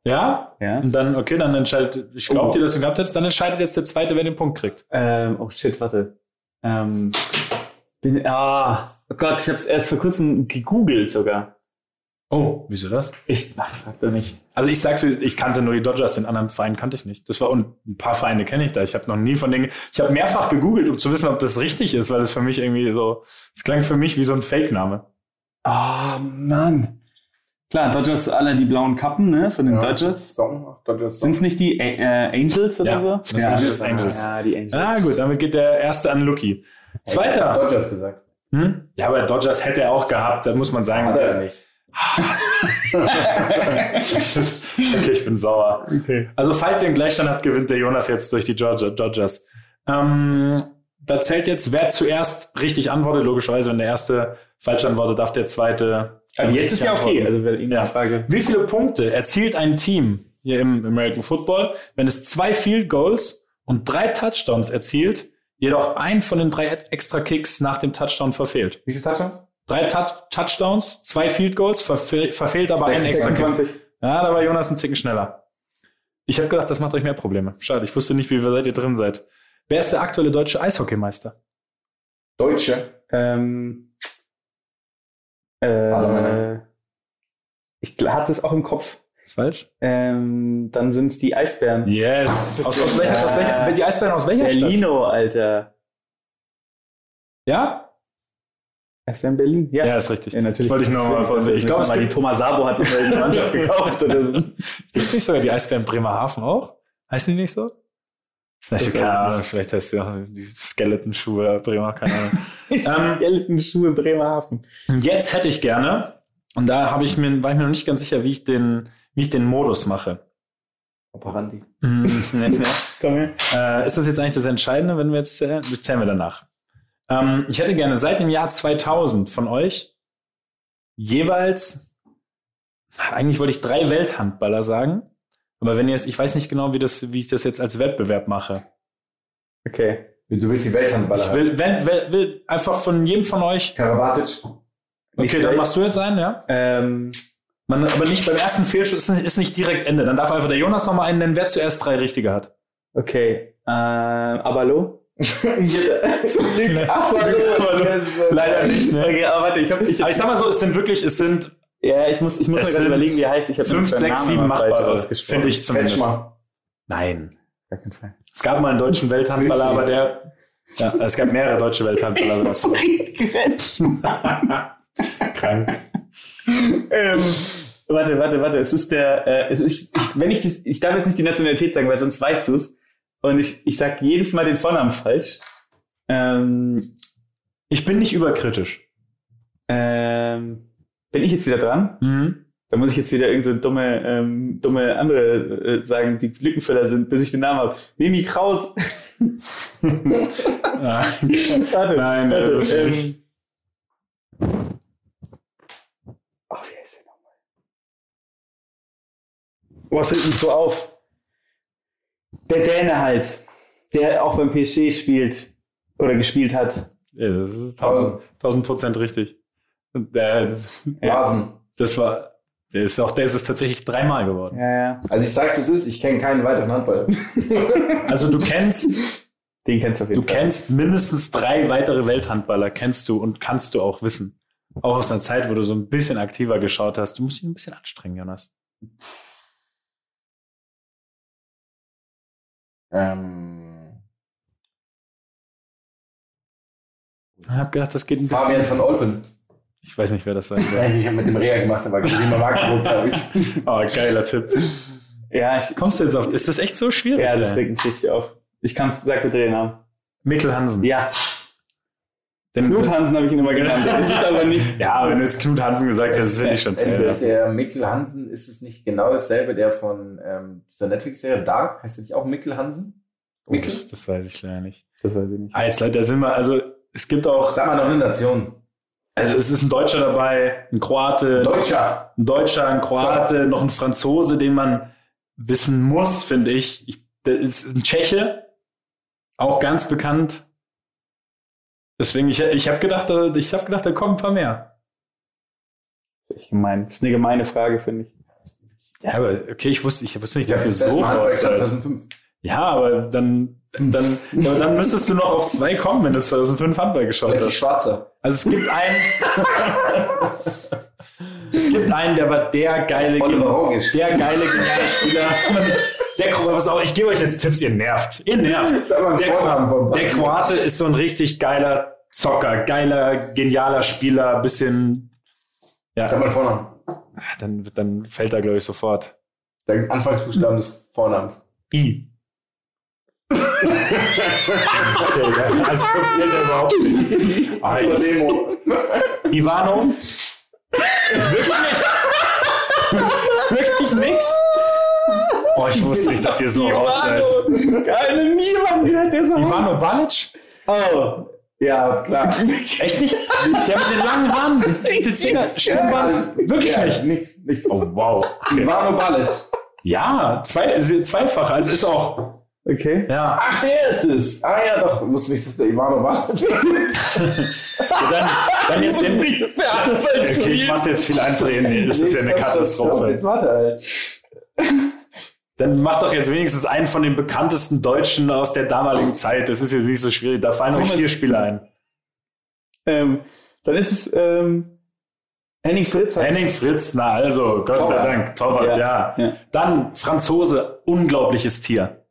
Ja? Ja. Und dann, okay, dann entscheidet, ich glaube, Oh. dir, dass du gehabt hättest, dann entscheidet jetzt der Zweite, wer den Punkt kriegt. Ähm, oh shit, warte. Ähm, bin, ah, oh Gott, ich habe es erst vor kurzem gegoogelt sogar. Oh, wieso das? Ich, ach, frag doch nicht. Also ich sag's, wie- ich kannte nur die Dodgers, den anderen Verein kannte ich nicht. Das war und ein paar Vereine kenne ich da. Ich habe noch nie von denen. Ich habe mehrfach gegoogelt, um zu wissen, ob das richtig ist, weil es für mich irgendwie so. Es klang für mich wie so ein Fake-Name. Oh, Mann. Klar, Dodgers alle die blauen Kappen, ne, von den Dodgers. Song, Dodgers Sind es nicht die äh, Angels oder Ja, so? Los Angeles Angels. Ja, die Angels. Ah gut, damit geht der erste an Lucky. Zweiter. Dodgers gesagt. Hm? Ja, aber Dodgers hätte er auch gehabt, da muss man sagen. Hat er nicht. okay, ich bin sauer. Also, falls ihr einen Gleichstand habt, gewinnt der Jonas jetzt durch die Georgia, Dodgers. Ähm, da zählt jetzt, wer zuerst richtig antwortet. Logischerweise, wenn der erste falsch antwortet, darf der zweite. Aber jetzt ist ja okay. Also, Ja. Frage. Wie viele Punkte erzielt ein Team hier im American Football, wenn es zwei Field Goals und drei Touchdowns erzielt, jedoch ein von den drei extra Kicks nach dem Touchdown verfehlt? Wie viele Touchdowns? Drei Tou Touchdowns, zwei Field Goals, verfehl verfehlt aber ein extra Kick. 26. Ja, da war Jonas ein Ticken schneller. Ich habe gedacht, das macht euch mehr Probleme. Schade, ich wusste nicht, wie weit ihr drin seid. Wer ist der aktuelle deutsche Eishockeymeister? Deutsche. Ähm, äh, Ballermann. ich hatte es auch im Kopf. Ist falsch? Ähm, dann sind es die Eisbären. Yes. Aus, aus, welcher, aus Äh, welcher, die Eisbären aus welcher Berlino, Alter. Stadt? Ja? Eisbären Berlin? Ja. Ja, ist richtig. Ja, natürlich. Wollte ich nur mal von Ich glaube, es die gibt, Thomas Sabo hat immer die Mannschaft gekauft oder so. gibt's nicht sogar die Eisbären Bremerhaven auch? Heißen die nicht so? Ich keine Ahnung, vielleicht heißt auch die Skeleton-Schuhe Bremer, keine Ahnung. ähm, Gelten Schuhe Bremerhaven. jetzt hätte ich gerne, und da habe ich mir, war ich mir noch nicht ganz sicher, wie ich den, wie ich den Modus mache. Operandi. Hm, nee, nee. Komm her. Äh, ist das jetzt eigentlich das Entscheidende, wenn wir jetzt zählen? Wir zählen wir danach. Ähm, ich hätte gerne seit dem Jahr 2000 von euch jeweils, eigentlich wollte ich drei Welthandballer sagen, aber wenn ihr es, ich weiß nicht genau, wie, das, wie ich das jetzt als Wettbewerb mache. Okay. Du willst die Welthandballer Ich will, will, will, will einfach von jedem von euch, Karabatic. Okay, dann schlecht. machst du jetzt einen, ja? Ähm, Man, aber nicht beim ersten Fehlschuss, ist, nicht- ist nicht direkt Ende. Dann darf einfach der Jonas nochmal einen nennen, wer zuerst drei richtige hat. okay. Ähm, Abalo? Leider nicht, ne? Okay, aber warte, ich hab, ich, Aber ich sag mal so, es sind wirklich, es sind ja, ich muss, ich muss mir Es gerade sind überlegen, wie er heißt. Ich habe fünf, sechs, sieben machbare, finde ich zumindest. Kretschmer. Nein. Es gab mal einen deutschen Welthandballer, aber der, ja, es gab mehrere deutsche Welthandballer. aber das- Krank. ähm, warte, warte, warte. Es ist der, äh, es ist, ich, wenn ich, das- ich darf jetzt nicht die Nationalität sagen, weil sonst weißt du es. Und ich, ich sag jedes Mal den Vornamen falsch. Ähm, Ich bin nicht überkritisch. ähm, bin ich jetzt wieder dran? Mhm. Da muss ich jetzt wieder irgendeine so dumme, ähm, dumme andere äh, sagen, die Lückenfüller sind, bis ich den Namen habe. Mimi Kraus. Warte, Nein, warte, das ist nicht. ähm, Ach, wie heißt der nochmal? Was fällt uns so auf? Der Däne halt. der auch beim PSG spielt oder gespielt hat. Ja, das ist tausend, tausend Prozent richtig. Und, äh, Rasen. das war, der ist auch, der ist es tatsächlich dreimal geworden. Ja, ja. Also ich sag's, es ist, ich kenne keinen weiteren Handball. Also du kennst, Den kennst du auf jeden du Fall. kennst mindestens drei weitere Welthandballer, kennst du und kannst du auch wissen. Auch aus einer Zeit, wo du so ein bisschen aktiver geschaut hast. Du musst dich ein bisschen anstrengen, Jonas. Ähm, Ich hab gedacht, das geht ein bisschen. Fabian von Olpen. Ich weiß nicht, wer das sein soll. Nein, ich habe mit dem Rea gemacht, aber gesehen mal Magdeburg, glaube ich. Oh, geiler Tipp. Ja, ich, Kommst du jetzt auf, ist das echt so schwierig? ja, das regt mich richtig auf. Ich kann, sag bitte den Namen. Mikkel Hansen. Ja, Den, Knut Hansen habe ich ihn immer genannt. Das ist aber nicht. Ja, wenn du jetzt Knut Hansen gesagt hast, das hätte ich schon Es ist zählen. der Mikkel Hansen, ist es nicht genau dasselbe, der von ähm, dieser Netflix-Serie Dark? Heißt der nicht auch Mikkel Hansen? Mikkel? Das, das weiß ich leider nicht. Das weiß ich nicht. Ah, jetzt, Leute, da sind wir, also es gibt auch, Sag mal noch eine Nation. Also es ist ein Deutscher dabei, ein Kroate, Deutscher. ein Deutscher, ein Kroate, noch ein Franzose, den man wissen muss, finde ich. ich. Der ist ein Tscheche, auch ganz bekannt. Deswegen, ich, ich habe gedacht, da- ich habe gedacht, da kommen ein paar mehr. Ich gemein. Das ist eine gemeine Frage, finde ich. Ja, aber okay, ich wusste, ich wusste nicht, dass Ja, das so Mal Handball raus seid. 2005. Ja, aber dann, dann, aber dann müsstest du noch auf zwei kommen, wenn du 2005 Handball geschaut Blackie hast. Schwarzer. Also es gibt einen, es gibt einen, der war der geile, der geile geniale Spieler. Der Kroate, was auch, ich gebe euch jetzt Tipps, ihr nervt. Ihr nervt. Der, Kro der. Kroate ist so ein richtig geiler Zocker, geiler, genialer Spieler, bisschen, ja, Sag mal Vornamen. dann, dann fällt er, glaube ich, sofort. Der Anfangsbuchstaben des Vornamens. I. okay, ja, also fehlt er überhaupt nicht. Ah, ich- Demo. Ivano? Wirklich nicht? Wirklich nix? Oh, ich wusste nicht, dass ihr so raus seid. Geil, niemand gehört der so. Ivano Balic? Oh. Ja, klar. Echt nicht? Der mit den langen Haaren, mit Zähne, Stirnband? Wirklich ja, nicht? Nichts, nichts. Oh, wow. Okay. Ivano Balic. Ja, zwei, zweifach, also ist auch, Okay. ja. Ach, der ist es. Ah ja, doch. Ich wusste nicht, dass der Ivano Balic ist. Dann, dann jetzt den, Okay, ich mach's jetzt viel einfacher. Nee, das ist ja eine Katastrophe. Jetzt warte halt. Dann mach doch jetzt wenigstens einen von den bekanntesten Deutschen aus der damaligen Zeit. Das ist jetzt nicht so schwierig. Da fallen euch vier Spieler ein. Ähm, dann ist es ähm, Henning Fritz. Henning Fritz, na also, Gott sei Torwart. Dank, Torwart, ja. Ja. Dann Franzose, unglaubliches Tier.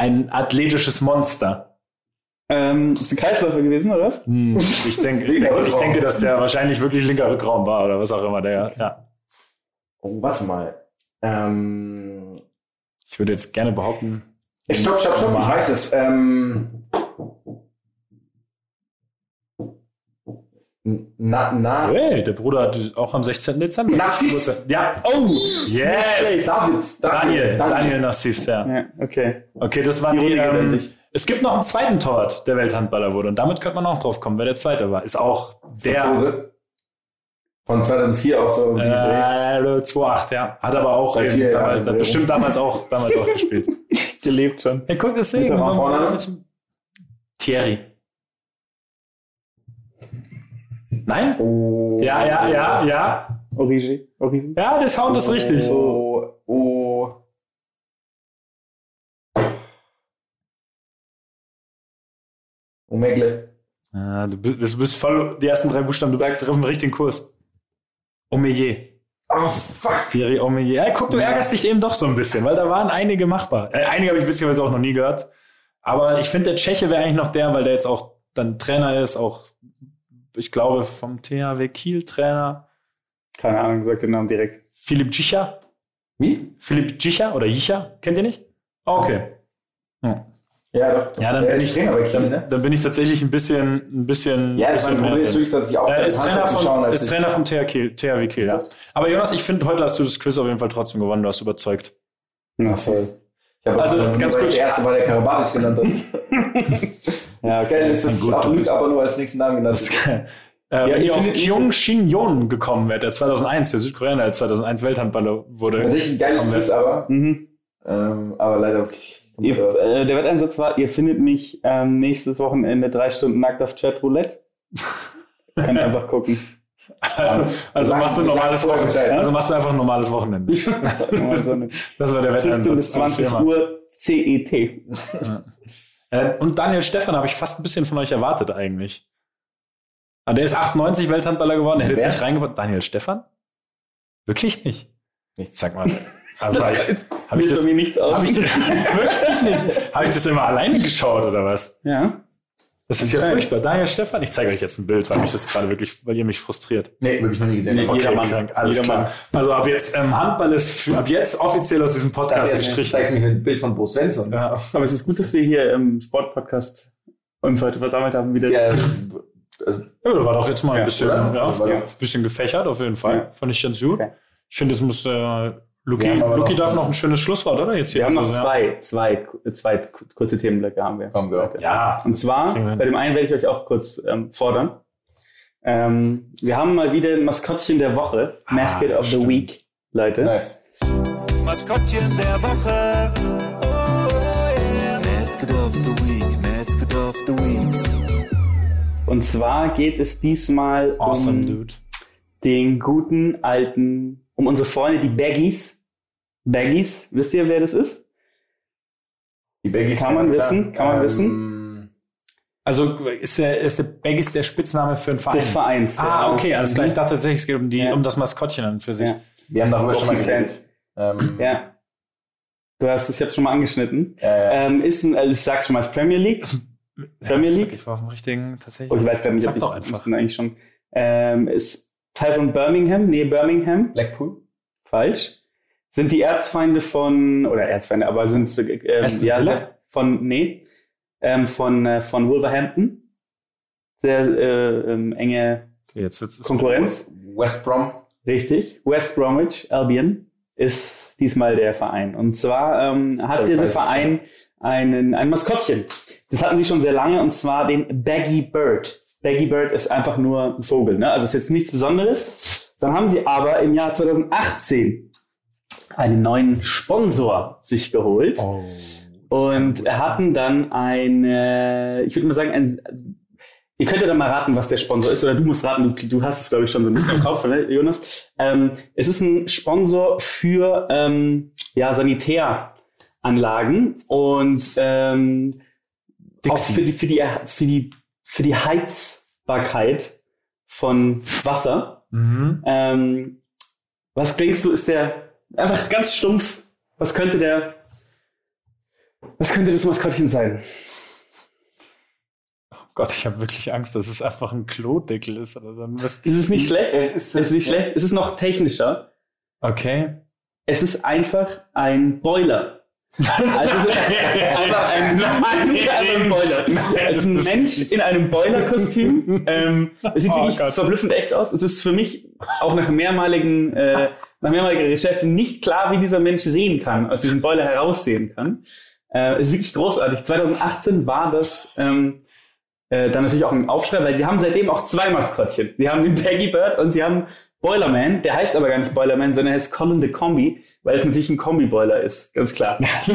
Ein athletisches Monster. Ähm, ist ein Kreisläufer gewesen, oder was? Hm, ich, denke, ich, denke, ich denke, dass der wahrscheinlich wirklich linker Rückraum war oder was auch immer der. Ja. Oh, warte mal. Ähm, Ich würde jetzt gerne behaupten. stopp, stopp, stopp. Ich weiß es. Ähm, na, na. Hey, der Bruder hat auch am 16. Dezember. Narciss. Ja. Oh, yes. David. Daniel, Daniel Narciss, ja. Ja, okay. Okay, das waren die. Ähm, es gibt noch einen zweiten Torwart, der Welthandballer wurde. Und damit könnte man auch drauf kommen, wer der zweite war. Ist auch der. Franzose. Von 2004 auch so. Äh, 2-8, ja. Hat aber auch eben vier damals, alt, bestimmt damals auch, damals auch gespielt. Gelebt schon. Ja, guck, das Vornamen? Thierry. Nein? Oh. Ja, ja, ja, ja. Origi. Origi. Ja, der Sound ist richtig. Oh, oh. Omegle. Ja, du, bist, du bist voll die ersten drei Buchstaben, du bist auf dem richtigen Kurs. Omeyer. Oh, fuck. Thierry Omeyer. Ja, guck, du ärgerst dich eben doch so ein bisschen, weil da waren einige machbar. Äh, einige habe ich witzigerweise auch noch nie gehört. Aber ich finde, der Tscheche wäre eigentlich noch der, weil der jetzt auch dann Trainer ist, auch, ich glaube, vom THW Kiel Trainer. Keine Ahnung, sag den Namen direkt. Philipp Djicha. Wie? Philipp Djicha oder Jicha, kennt ihr nicht? Ah, Okay. Hm. Ja, doch. Ja, dann bin, ich, Trainer Kiel, dann, ne? dann bin ich tatsächlich ein bisschen, ein bisschen, Ja, das bisschen mein Problem ist wirklich, dass ich auch Er ist Trainer, von, schauen, ist Trainer vom TH Kiel, THW Kiel, ja. Aber Jonas, ich finde, heute hast du das Quiz auf jeden Fall trotzdem gewonnen. Du hast überzeugt. Na, toll. Ich habe Also, also, ganz kurz- Der erste war der Karabatic genannt. Ja, das Geile ist, gut, bist- aber nur als nächsten Namen genannt Das ist geil. Äh, wenn ich ihr auf finde- Kyung Shin Yon gekommen wärt, der 2001, der Südkoreaner, der 2001 Welthandballer wurde. Tatsächlich ein geiles Quiz, aber, Mhm. ähm, aber leider Ihr, äh, der Wetteinsatz war, ihr findet mich ähm, nächstes Wochenende drei Stunden nackt auf Chat Roulette. Könnt einfach gucken. Also, also machst du ein normales Wochenende. ja? Also machst du einfach ein normales Wochenende. Das war der 17 bis Wetteinsatz. vom 20 Thema. Uhr CET. Äh, und Daniel Stefan habe ich fast ein bisschen von euch erwartet eigentlich. Aber der ist 98 Welthandballer geworden, der hätte Wer? jetzt nicht reingebracht. Daniel Stefan? Wirklich nicht? Nicht. Sag mal. Also, habe ich, hab ich das mir nichts aus. hab ich, wirklich nicht? Habe ich das immer alleine geschaut oder was? ja. Das ist ja Okay. furchtbar. Daniel Stefan, ich zeige euch jetzt ein Bild, weil mich das gerade wirklich, weil ihr mich frustriert. Nee, wirklich noch nie gesehen. Nee, Okay. jeder Mann. krank, alles Jedermann. klar. Also ab jetzt, ähm, Handball ist für, ab jetzt offiziell aus diesem Ich Podcast gestrichen. zeigst du mir ein Bild von Bo Svensson. Ja. Aber es ist gut, dass wir hier im Sportpodcast uns heute versammelt haben. Wieder. Der, also, Ja, da war doch jetzt mal ein Ja, bisschen, ja, ja, ein bisschen gefächert auf jeden Fall. Ja. Fand ich ganz gut. Okay. Ich finde, es muss äh, Luki, Luki noch- darf noch ein schönes Schlusswort, oder? Jetzt hier wir haben noch Also, ja. zwei, zwei, zwei kurze Themenblöcke haben wir. Kommen wir. Ja. Und zwar, bei dem einen werde ich euch auch kurz ähm, fordern. Ähm, wir haben mal wieder Maskottchen der Woche, Mascot Ah, of the stimmt. Week, Leute. Nice. Maskottchen der Woche. Oh yeah. Mascot of the Week, Mascot of the Week. Und zwar geht es diesmal Awesome, um dude. den guten alten, um unsere Freunde, die Baggies. Baggies, wisst ihr, wer das ist? Die Baggies. Kann man klar. wissen, kann man wissen. Also ist der, ist der Baggies der Spitzname für einen Verein? Des Vereins. Ah, ja. okay, alles klar. Ich dachte tatsächlich, es geht um, die, Ja. um das Maskottchen an für sich. Ja. Wir haben darüber schon mal geredet. Ähm, ja. Du hast es, ich habe schon mal angeschnitten. äh, Ähm, ist ein, also ich sag schon mal, ist Premier League. Premier League? Ich war auf dem richtigen tatsächlich. Oh, ich weiß gar nicht, Sag ob doch ich, einfach. Ich bin eigentlich schon. Ähm, ist Teil von Birmingham, nee, Birmingham. Blackpool. Falsch. Sind die Erzfeinde von, oder Erzfeinde, aber sind äh, ähm, ja, von, nee, ähm, von, äh, von Wolverhampton. Sehr äh, ähm, enge Okay, jetzt wird's Konkurrenz. West Brom. Richtig. West Bromwich Albion ist diesmal der Verein. Und zwar ähm, hat dieser Verein einen, ein Maskottchen. Das hatten sie schon sehr lange und zwar den Baggy Bird. Baggy Bird ist einfach nur ein Vogel, ne? Also ist jetzt nichts Besonderes. Dann haben sie aber im Jahr 2018 einen neuen Sponsor sich geholt Oh. und hatten dann eine, ich würde mal sagen, ein, ihr könnt ja dann mal raten, was der Sponsor ist, oder du musst raten, du, du hast es, glaube ich, schon so ein bisschen im Kopf, ne, Jonas. Ähm, es ist ein Sponsor für ähm, ja, Sanitäranlagen und ähm, auch für die, für, die, für, die, für die Heizbarkeit von Wasser. Mhm. Ähm, was denkst du, ist der einfach ganz stumpf? Was könnte der, was könnte das Maskottchen sein? Oh Gott, ich habe wirklich Angst, dass es einfach ein Klodeckel ist. Oder dann müsst Es ist nicht schlecht. Es ist, Es ist nicht schlecht. Es ist noch technischer. Okay. Es ist einfach ein Boiler. Also einfach ein, einfach ein Boiler. Es ist ein Mensch in einem Boiler-Kostüm. Ähm, es sieht Oh wirklich Gott. verblüffend echt aus. Es ist für mich auch nach mehrmaligen, äh, nach mehrmaliger Recherche nicht klar, wie dieser Mensch sehen kann, aus diesem Boiler heraussehen kann. Äh, es ist wirklich großartig. 2018 war das ähm, äh, dann natürlich auch ein Aufschrei, weil sie haben seitdem auch zwei Maskottchen. Sie haben den Peggy Bird und sie haben Boilerman, der heißt aber gar nicht Boilerman, sondern er heißt Colin the Combi, weil es natürlich ein Kombi-Boiler ist, ganz klar. ich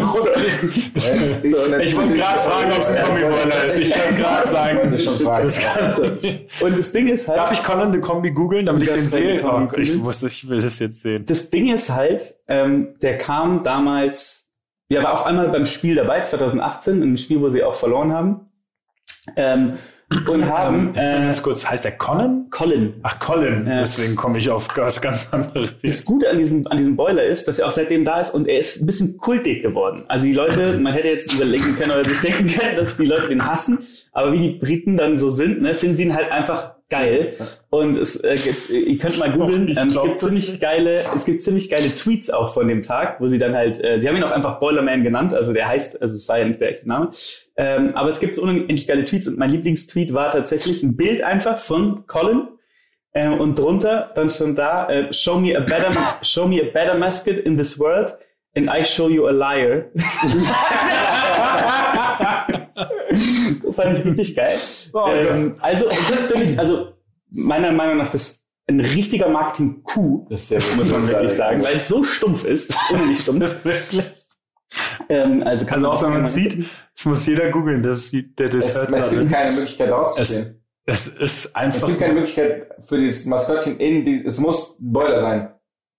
wollte gerade fragen, ob es ein Kombi-Boiler ist. Ich kann gerade sagen. Das schon fragen. Das kann Und das Ding ist halt, Darf ich Colin the Kombi googeln, damit ich den kann sehe? ich Oh, ich muss, ich will das jetzt sehen. das Ding ist halt, ähm, der kam damals, ja, war auf einmal beim Spiel dabei, 2018, in einem Spiel, wo sie auch verloren haben. Ähm, und haben Ähm, äh, ganz kurz, heißt der Colin? Colin. Ach, Colin. Ja. Deswegen komme ich auf was ganz anderes. Das Gute an diesem, an diesem Boiler ist, dass er auch seitdem da ist und er ist ein bisschen kultig geworden. Also die Leute, man hätte jetzt überlegen können oder sich denken können, dass die Leute den hassen, aber wie die Briten dann so sind, ne, finden sie ihn halt einfach geil. Und es äh, gibt, ihr könnt mal googeln, ähm, es gibt ziemlich nicht. geile, es gibt ziemlich geile Tweets auch von dem Tag, wo sie dann halt, äh, sie haben ihn auch einfach Boilerman genannt, also der heißt, also es war ja nicht der echte Name, ähm, aber es gibt unendlich geile Tweets und mein Lieblingstweet war tatsächlich ein Bild einfach von Colin, äh, und drunter dann schon da, äh, show me a better, show me a better mascot in this world and I show you a liar. das fand ich richtig geil. Oh ähm, also, das finde ich, also, meiner Meinung nach, das ein richtiger Marketing-Coup, Das ist muss man wirklich sagen, weil es so stumpf ist, das ist unnötig stumpf. Das ist wirklich. Ähm, also, kann Also auch wenn man sieht, es muss jeder googeln, das sieht, der das Es, hört es gibt keine Möglichkeit rauszusehen. Es ist Es, einfach. gibt keine Möglichkeit für das Maskottchen in die, es muss ein Boiler sein.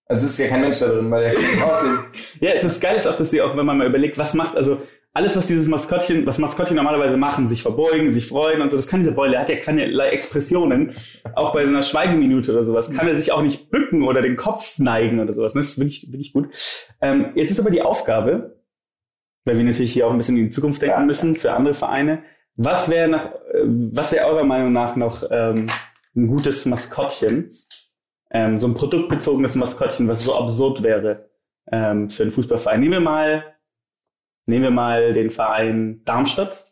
Also es ist ja kein Mensch da drin, weil der kann nicht aussehen. Ja, das Geile ist auch, dass sie auch, wenn man mal überlegt, was macht, also alles, was dieses Maskottchen, was Maskottchen normalerweise machen, sich verbeugen, sich freuen und so, das kann dieser Beule, er hat ja keinerlei Expressionen. Auch bei so einer Schweigeminute oder sowas kann er sich auch nicht bücken oder den Kopf neigen oder sowas. Das ist wirklich, wirklich gut. Ähm, jetzt ist aber die Aufgabe, weil wir natürlich hier auch ein bisschen in die Zukunft denken Ja. müssen für andere Vereine. Was wäre nach, äh, was wäre eurer Meinung nach noch ähm, ein gutes Maskottchen? Ähm, so ein produktbezogenes Maskottchen, was so absurd wäre ähm, für einen Fußballverein. Nehmen wir mal, nehmen wir mal den Verein Darmstadt.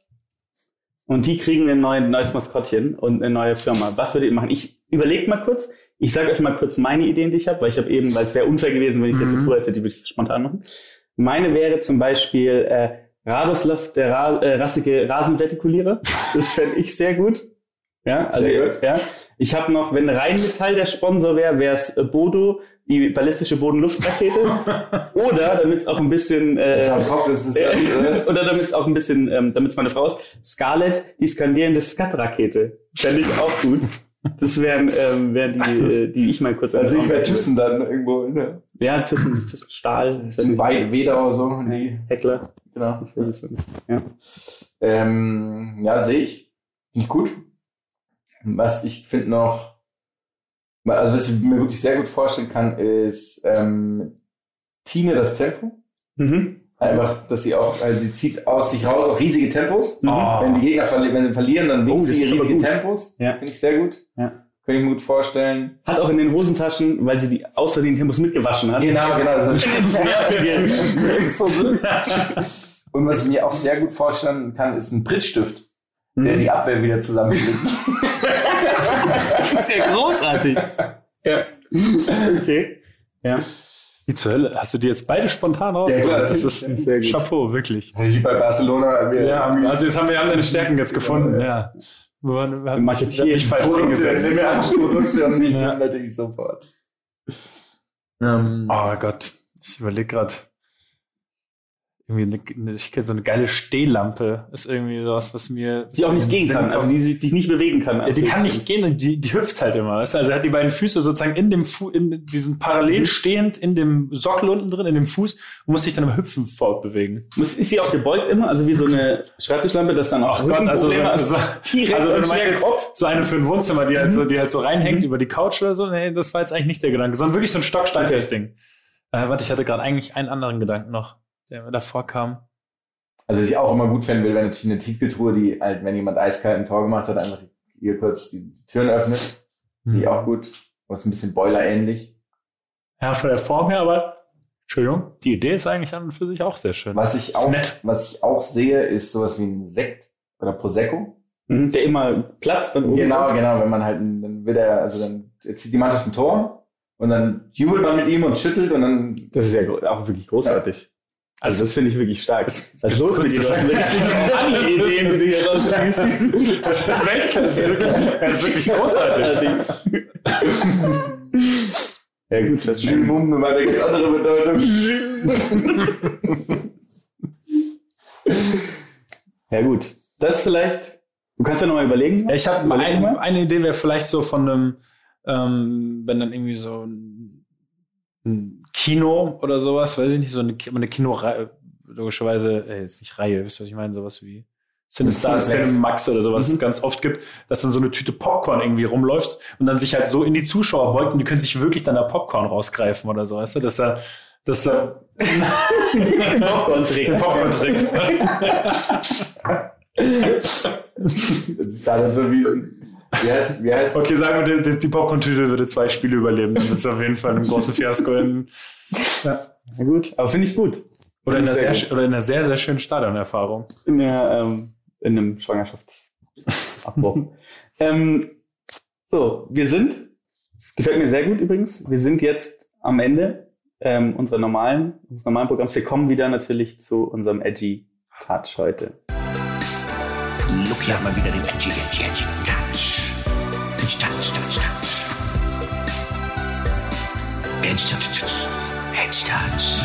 Und die kriegen ein neues, Maskottchen und eine neue Firma. Was würdet ihr machen? Ich überlege mal kurz. Ich sage euch mal kurz meine Ideen, die ich habe, weil ich habe eben, weil es wäre unfair gewesen, wenn ich jetzt Mhm. tue, als hätte ich würde ich spontan machen. Meine wäre zum Beispiel äh, Radoslav, der Ra äh, rassige Rasenvertikulierer. Das fände ich sehr gut. Ja, also Sehr gut. ja. Ich habe noch, wenn Rheinmetall der Sponsor wäre, wäre es äh, Bodo, die ballistische Bodenluftrakete. Oder damit es auch ein bisschen äh, Kopf, das ist äh, äh, oder damit es auch ein bisschen, ähm, damit es meine Frau ist, Scarlett, die skandierende Skat-Rakete. Fände ich auch gut. Das wären ähm, wär die, äh, die ich mal kurz sehe ich anschauen Thyssen dann irgendwo, ne? Ja, Thyssen, Thyssen Stahl. Das sind Wei- Wedau so, die, Heckler. genau. Nicht. Ja. Ähm, ja, sehe ich. Finde ich gut. Was ich finde noch, also was ich mir wirklich sehr gut vorstellen kann, ist ähm, Tine das Tempo. Mhm. Einfach, dass sie auch, also sie zieht aus sich raus auch riesige Tempos. Mhm. Oh. Wenn die Gegner verli wenn sie verlieren, dann Oh, winkt das sie riesige gut. Tempos. Ja. Finde ich sehr gut. Ja. Kann ich mir gut vorstellen. Hat auch in den Hosentaschen, weil sie die außer den Tempos mitgewaschen hat. Genau, genau. Das ist Und was ich mir auch sehr gut vorstellen kann, ist ein Prittstift. Der die Abwehr wieder zusammenbringt. Das ist ja großartig. ja. Okay. Ja. Wie zur Hölle? Hast du die jetzt beide spontan raus? Ja, klar. das ist Sehr gut. Chapeau, wirklich. Wie bei Barcelona. Wir Ja, also jetzt haben wir alle deine Stärken jetzt gefunden. Ja. Wir waren, wir haben Marketieren. dich falsch Produkte, eingesetzt. nehmen wir an, Produkte und die Ja. ja. natürlich sofort. Ähm, Oh Gott, ich überlege gerade. Irgendwie eine, eine, ich kenne so eine geile Stehlampe. Ist irgendwie sowas, was mir. Die auch nicht gehen Sinn kann, also die sich nicht bewegen kann. Ja, die kann nicht gehen, die, die hüpft halt immer. Weißt? Also er hat die beiden Füße sozusagen in dem Fu in diesem parallel stehend in dem Sockel unten drin, in dem Fuß und muss sich dann im Hüpfen fortbewegen. Ist sie auch gebeugt immer? Also wie so eine Schreibtischlampe, das dann auch Ach Gott, also so, so, Direkt also wenn du meinst jetzt Kopf. so eine für ein Wohnzimmer, die halt so, die halt so reinhängt Mhm. über die Couch oder so, nee, das war jetzt eigentlich nicht der Gedanke, sondern wirklich so ein stocksteifes Ding. Äh, warte, ich hatte gerade eigentlich einen anderen Gedanken noch, der mir davor kam. Also was ich auch immer gut fände, wäre natürlich eine Tiefkühltruhe, die halt, wenn jemand eiskalt ein Tor gemacht hat, einfach hier kurz die Türen öffnet. Hm. Die auch gut. Was ein bisschen Boiler-ähnlich. Ja, von der Form her, aber Entschuldigung, die Idee ist eigentlich an und für sich auch sehr schön. Was ich auch, nett. was ich auch sehe, ist sowas wie ein Sekt oder Prosecco. Mhm, Der immer platzt dann oben. Genau, drauf. genau, wenn man halt, dann wird er, also dann zieht die Mannschaft ein Tor und dann jubelt man mit ihm und schüttelt und dann Das ist ja auch wirklich großartig. Also das finde ich wirklich stark. Was ist los mit dir? Du hast wirklich Money-Ideen, die du hier rausschießt. Das ist Weltklasse, das ist wirklich, das ist wirklich großartig. Ja gut, das Jules Mum hat eine ganz andere Bedeutung. Ja gut. Das vielleicht, du kannst ja nochmal überlegen. Ja, ich habe ein, mal. eine Idee wäre vielleicht so von einem, ähm, wenn dann irgendwie so ein, ein Kino oder sowas, weiß ich nicht, so eine, eine Kinoreihe, logischerweise, äh, ist nicht Reihe, wisst ihr, was ich meine, sowas wie Cinestar, Cineplex. Cinemax oder sowas, es ganz oft gibt, dass dann so eine Tüte Popcorn irgendwie rumläuft und dann sich halt so in die Zuschauer beugt und die können sich wirklich dann da Popcorn rausgreifen oder so, weißt du, dass da, dass da Popcorn-Trick. den Popcorn trinkt. Da dann so wie, wie heißt, wie heißt, Okay, sagen wir, die, die Popcorn-Tüte würde zwei Spiele überleben. Dann wird es auf jeden Fall einen großen Fiasko in, Na gut, aber finde ich gut. oder, in einer Sehr sehr, gut. oder in einer sehr, sehr schönen Stadionerfahrung. In, der, ähm, in einem Schwangerschaftsabbruch. ähm, so, wir sind, gefällt mir sehr gut übrigens, wir sind jetzt am Ende ähm, unserer normalen, unseres normalen Programms. Wir kommen wieder natürlich zu unserem Edgy Touch heute. Look hier mal wieder den Edgy, Edgy, Edgy Endstart. Endstart.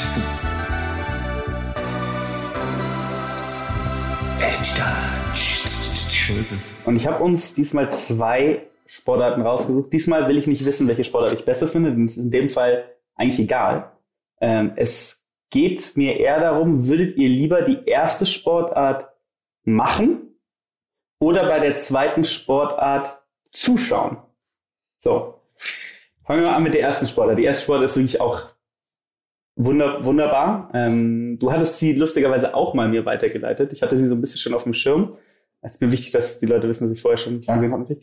Endstation. Und ich habe uns diesmal zwei Sportarten rausgesucht. Diesmal will ich nicht wissen, welche Sportart ich besser finde. Denn ist in dem Fall eigentlich egal. Ähm, es geht mir eher darum, würdet ihr lieber die erste Sportart machen oder bei der zweiten Sportart zuschauen? So, Fangen wir mal an mit der ersten Sportart. Die erste Sportart ist wirklich auch wunder, wunderbar. Ähm, du hattest sie lustigerweise auch mal mir weitergeleitet. Ich hatte sie so ein bisschen schon auf dem Schirm. Es ist mir wichtig, dass die Leute wissen, dass ich vorher schon Ja. gesehen habe.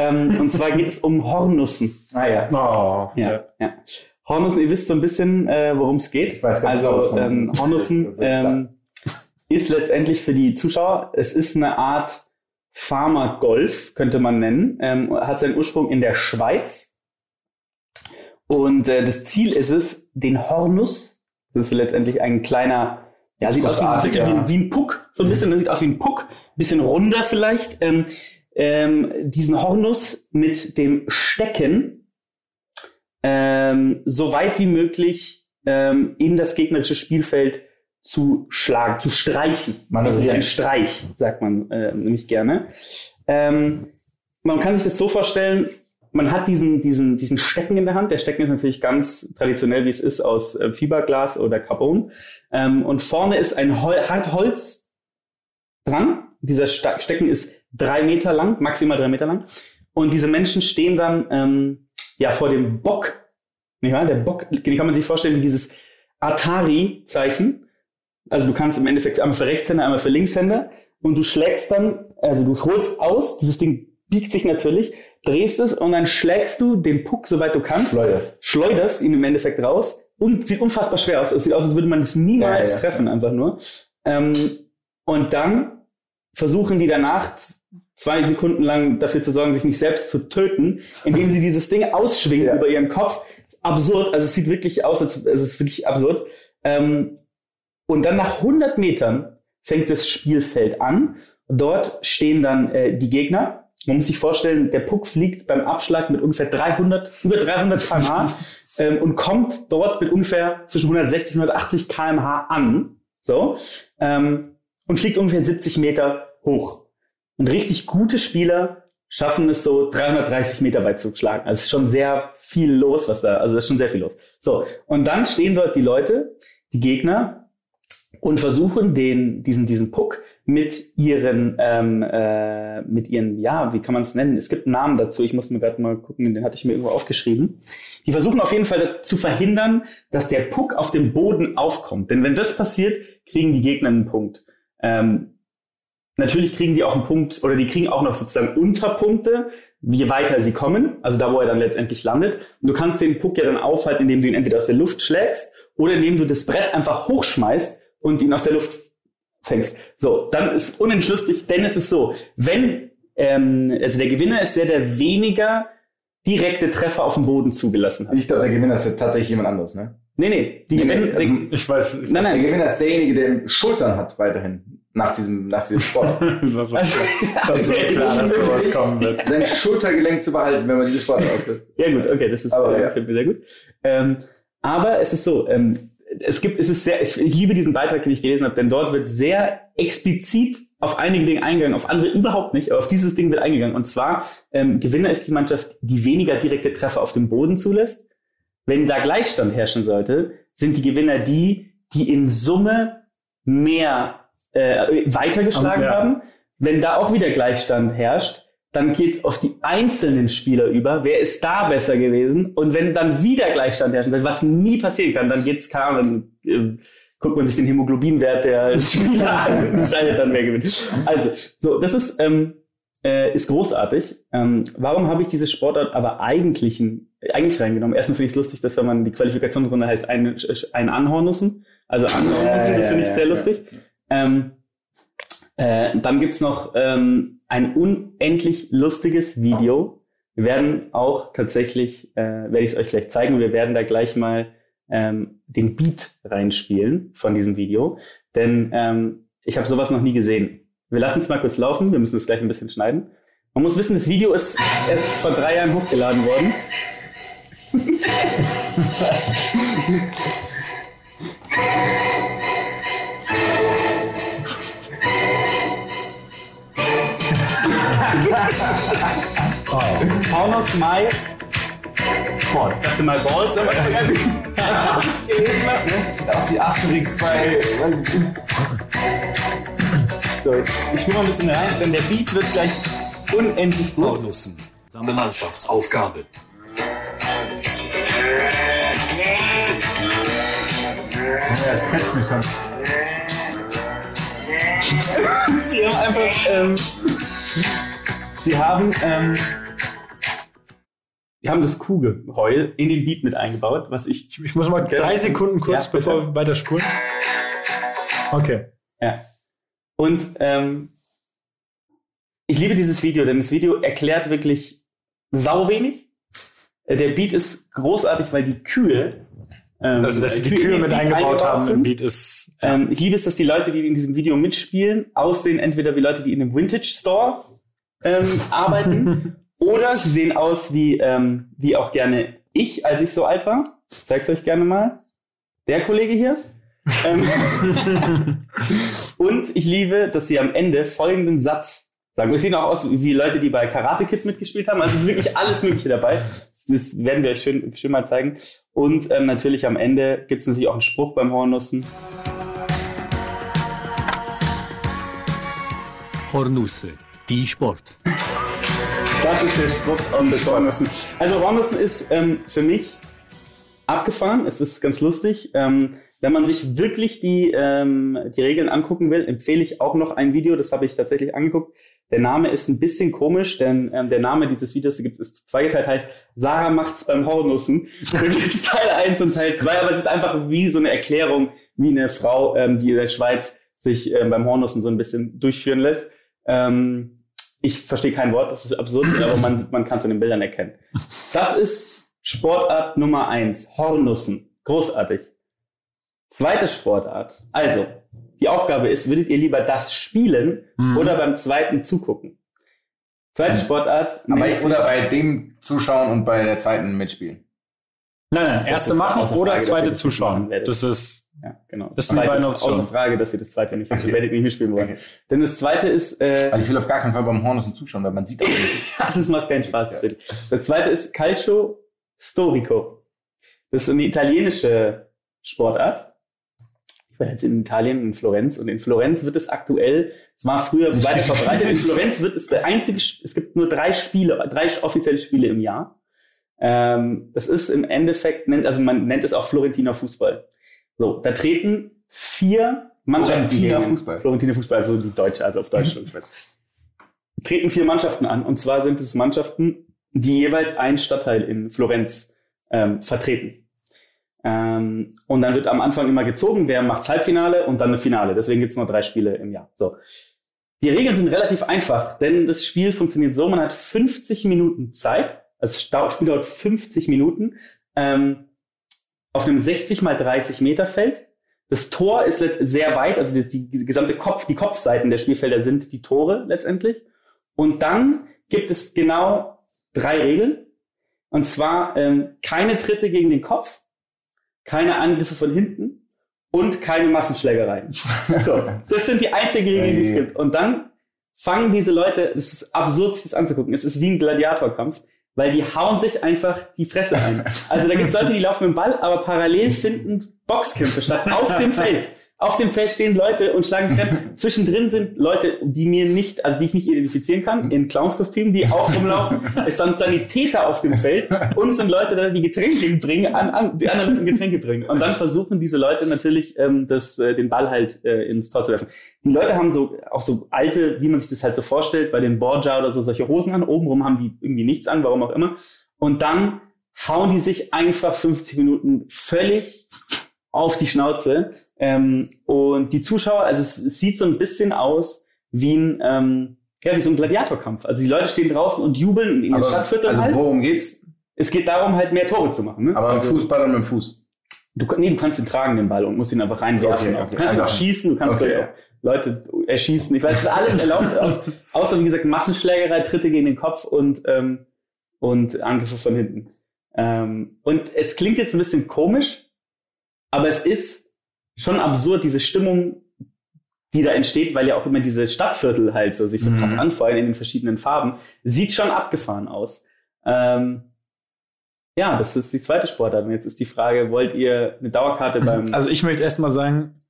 ähm, und zwar geht es um Hornussen. Ah ja. Oh, Ja, ja. Hornussen, ihr wisst so ein bisschen, äh, worum es geht. Ich weiß ganz genau, was also ähm, Hornussen ähm, ist letztendlich für die Zuschauer, es ist eine Art Pharma-Golf, könnte man nennen. Ähm, hat seinen Ursprung in der Schweiz. Und äh, das Ziel ist es, den Hornus, das ist letztendlich ein kleiner, ja, sieht aus wie ein bisschen ein, wie ein Puck, so ein bisschen, das sieht aus wie ein Puck, bisschen runder vielleicht. Ähm, ähm, diesen Hornus mit dem Stecken ähm, so weit wie möglich ähm, in das gegnerische Spielfeld zu schlagen, zu streichen. Man das ist ist ein ein Streich, sagt man äh, nämlich gerne. Ähm, man kann sich das so vorstellen, man hat diesen, diesen, diesen Stecken in der Hand. Der Stecken ist natürlich ganz traditionell, wie es ist, aus äh, Fiberglas oder Carbon. Ähm, und vorne ist ein Hol Hartholz dran. Dieser Stecken ist drei Meter lang, maximal drei Meter lang. Und diese Menschen stehen dann ähm, ja vor dem Bock. Wahr? Der Bock, den kann man sich vorstellen wie dieses Atari-Zeichen. Also du kannst im Endeffekt einmal für Rechtshänder, einmal für Linkshänder. Und du schlägst dann, also du holst aus, dieses Ding biegt sich natürlich, drehst es und dann schlägst du den Puck, soweit du kannst Schleuderst. schleuderst ihn im Endeffekt raus und sieht unfassbar schwer aus. Es sieht aus, als würde man das niemals Ja, ja. treffen, einfach nur. Ähm, und dann versuchen die danach zwei Sekunden lang dafür zu sorgen, sich nicht selbst zu töten, indem sie dieses Ding ausschwingen über ihren Kopf. Absurd, also es sieht wirklich aus, als es ist wirklich absurd. Ähm, und dann nach 100 Metern fängt das Spielfeld an. Dort stehen dann äh, die Gegner. Man muss sich vorstellen, der Puck fliegt beim Abschlag mit ungefähr 300, über 300 km/h ähm, und kommt dort mit ungefähr zwischen 160 und 180 km/h an. So. Ähm, und fliegt ungefähr 70 Meter hoch. Und richtig gute Spieler schaffen es so 330 Meter weit zu schlagen. Also es ist schon sehr viel los, was da, also es ist schon sehr viel los. So. Und dann stehen dort die Leute, die Gegner, und versuchen den, diesen, diesen Puck mit ihren, ähm, äh, mit ihren, ja, wie kann man es nennen? Es gibt einen Namen dazu. Ich muss mir gerade mal gucken, den hatte ich mir irgendwo aufgeschrieben. Die versuchen auf jeden Fall zu verhindern, dass der Puck auf dem Boden aufkommt. Denn wenn das passiert, kriegen die Gegner einen Punkt. Ähm, natürlich kriegen die auch einen Punkt oder die kriegen auch noch sozusagen Unterpunkte, je weiter sie kommen, also da, wo er dann letztendlich landet. Und du kannst den Puck ja dann aufhalten, indem du ihn entweder aus der Luft schlägst oder indem du das Brett einfach hochschmeißt und ihn aus der Luft fängst. So, dann ist unendlich lustig, denn es ist so, wenn, ähm, also der Gewinner ist der, der weniger direkte Treffer auf dem Boden zugelassen hat. Ich glaube, der Gewinner ist ja tatsächlich jemand anderes, ne? Nee, nee, die Nee, gewinnen, nee, also- Ich weiß. Ich Nein, weiß Der Gewinner ist derjenige, der Schultern hat weiterhin nach diesem, nach diesem Sport. Das war so, Also- das ist so klar, dass sowas kommen wird. Sein Schultergelenk zu behalten, wenn man diese Sport ausführt. Ja gut, okay, das ist Aber äh, ja. sehr gut. Ähm, aber es ist so, ähm, es gibt, es ist sehr, ich, liebe diesen Beitrag, den ich gelesen habe, denn dort wird sehr explizit auf einige Dinge eingegangen, auf andere überhaupt nicht, aber auf dieses Ding wird eingegangen. Und zwar, ähm, Gewinner ist die Mannschaft, die weniger direkte Treffer auf dem Boden zulässt. Wenn da Gleichstand herrschen sollte, sind die Gewinner die, die in Summe mehr äh, weitergeschlagen Ja. haben. Wenn da auch wieder Gleichstand herrscht, dann geht's auf die einzelnen Spieler über. Wer ist da besser gewesen? Und wenn dann wieder Gleichstand herrscht, was nie passieren kann, dann geht's Ahnung, dann, äh, guckt man sich den Hämoglobinwert der Spieler an und entscheidet dann, wer gewinnt. Also, so, das ist, ähm, äh, ist großartig. Ähm, warum habe ich diese Sportart aber eigentlich, eigentlich reingenommen? Erstmal finde ich es lustig, dass wenn man die Qualifikationsrunde heißt, ein, ein Anhornussen. Also Anhornussen, das finde ich sehr lustig. Ähm, äh, dann gibt's noch ähm, ein unendlich lustiges Video. Wir werden auch tatsächlich, äh, werde ich es euch gleich zeigen, wir werden da gleich mal ähm, den Beat reinspielen von diesem Video. Denn ähm, ich habe sowas noch nie gesehen. Wir lassen es mal kurz laufen, wir müssen es gleich ein bisschen schneiden. Man muss wissen, das Video ist erst vor drei Jahren hochgeladen worden. Hornus Mai. Sport. Ich dachte mal Balls, aber Sieht aus wie Asterix bei. So, ich spule mal ein bisschen rein, denn der Beat wird gleich unendlich gut. Seine Mannschaftsaufgabe. Ja, das catcht mich schon. Sie haben einfach, ähm, sie haben, ähm, wir haben das Kugelheul in den Beat mit eingebaut, was ich, Ich muss mal drei Sekunden kurz, Ja, bevor wir weiter spulen. Okay. ja. Und, ähm, ich liebe dieses Video, denn das Video erklärt wirklich sau wenig. Äh, Der Beat ist großartig, weil die Kühe, ähm, Also, dass sie die Kühe den mit Beat eingebaut haben im. Beat ist. Ähm, ich liebe es, dass die Leute, die in diesem Video mitspielen, aussehen entweder wie Leute, die in einem Vintage Store ähm, arbeiten, oder sie sehen aus wie, ähm, wie auch gerne ich, als ich so alt war. Ich zeig's euch gerne mal. Der Kollege hier. ähm, und ich liebe, dass sie am Ende folgenden Satz sagen. Es sehen auch aus wie Leute, die bei Karate Kid mitgespielt haben. Also es ist wirklich alles Mögliche dabei. Das, das werden wir euch schön, schön mal zeigen. Und ähm, natürlich am Ende gibt es natürlich auch einen Spruch beim Hornussen. Hornusse. Die Sport. Das ist der um das Hornussen. Also Hornussen ist ähm, für mich abgefahren. Es ist ganz lustig. Ähm, wenn man sich wirklich die, ähm, die Regeln angucken will, empfehle ich auch noch ein Video. Das habe ich tatsächlich angeguckt. Der Name ist ein bisschen komisch, denn ähm, der Name dieses Videos gibt ist zweigeteilt, heißt Sarah macht's beim Hornussen. Da gibt's Teil 1 und Teil 2, aber es ist einfach wie so eine Erklärung, wie eine Frau, ähm, die in der Schweiz sich ähm, beim Hornussen so ein bisschen durchführen lässt. Ähm, ich verstehe kein Wort, das ist absurd, aber man, man kann es in den Bildern erkennen. Das ist Sportart Nummer eins, Hornussen. Großartig. Zweite Sportart. Also, die Aufgabe ist, würdet ihr lieber das spielen Mhm. oder beim zweiten zugucken? Zweite Sportart. Aber ich, oder bei dem zuschauen und bei der zweiten mitspielen. Nein, nein, erste machen oder zweite zuschauen. Das ist. Ja, genau. Das sind Zweite beiden ist Optionen. Außer Frage, dass ihr das zweite nicht, Okay. ihr werdet nicht mitspielen wollen. Okay. Denn das zweite ist, äh, Weil ich will auf gar keinen Fall beim Hornussen zuschauen, weil man sieht auch nicht. das macht keinen Spaß. tatsächlich. Das zweite ist Calcio Storico. Das ist eine italienische Sportart. Ich war jetzt in Italien, in Florenz, und in Florenz wird es aktuell, es war früher weiter verbreitet, in Florenz wird es der einzige, es gibt nur drei Spiele, drei offizielle Spiele im Jahr. Ähm, das ist im Endeffekt, nennt, also man nennt es auch Florentiner Fußball. So, da treten vier Mannschaften Florentiner Fußball. Florentiner Fußball, also die Deutsche, also auf Deutsch. treten vier Mannschaften an. Und zwar sind es Mannschaften, die jeweils einen Stadtteil in Florenz ähm, vertreten. Ähm, und dann wird am Anfang immer gezogen, wer macht Halbfinale und dann eine Finale. Deswegen gibt es nur drei Spiele im Jahr. So. Die Regeln sind relativ einfach, denn das Spiel funktioniert so, man hat 50 Minuten Zeit. Das Spiel dauert 50 Minuten ähm, auf einem 60 mal 30 Meter Feld. Das Tor ist sehr weit, also die, die, die gesamte Kopf, die Kopfseiten der Spielfelder sind die Tore letztendlich. Und dann gibt es genau drei Regeln. Und zwar ähm, keine Tritte gegen den Kopf, keine Angriffe von hinten und keine Massenschlägereien. So, das sind die einzigen Regeln, die es gibt. Und dann fangen diese Leute, es ist absurd, sich das anzugucken. Es ist wie ein Gladiatorkampf, weil die hauen sich einfach die Fresse ein. Also da gibt es Leute, die laufen mit dem Ball, aber parallel finden Boxkämpfe statt auf dem Feld. Auf dem Feld stehen Leute und schlagen sich rein. Zwischendrin sind Leute, die mir nicht, also die ich nicht identifizieren kann, in Clownskostümen, die auch rumlaufen. Es sind Sanitäter auf dem Feld und es sind Leute, da, die Getränke bringen, an, an, die anderen Getränke bringen. Und dann versuchen diese Leute natürlich, ähm, das, äh, den Ball halt äh, ins Tor zu werfen. Die Leute haben so auch so alte, wie man sich das halt so vorstellt, bei den Borgia oder so solche Hosen an. Obenrum haben die irgendwie nichts an, warum auch immer. Und dann hauen die sich einfach 50 Minuten völlig auf die Schnauze. Ähm, und die Zuschauer, also es, es sieht so ein bisschen aus wie ein, ähm, ja, wie so ein Gladiatorkampf. Also die Leute stehen draußen und jubeln in den Aber, Stadtvierteln also halt. worum geht's? Es geht darum, halt mehr Tore zu machen. Ne? Aber also, Fußball und mit dem Fuß. du, nee, du kannst ihn tragen, den Ball, und musst ihn einfach reinwerfen. Okay, okay. Du kannst ihn auch schießen, du kannst Okay. auch Leute erschießen. Ich weiß, es ist alles erlaubt, aus, außer wie gesagt Massenschlägerei, Tritte gegen den Kopf und, ähm, und Angriffe von hinten. Ähm, und es klingt jetzt ein bisschen komisch, aber es ist schon absurd, diese Stimmung die da entsteht, weil ja auch immer diese Stadtviertel halt so sich so Mhm. krass anfeuern in den verschiedenen Farben, sieht schon abgefahren aus. Ähm, ja, das ist die zweite Sportart. Und jetzt ist die Frage, wollt ihr eine Dauerkarte beim Also ich möchte erst mal sagen,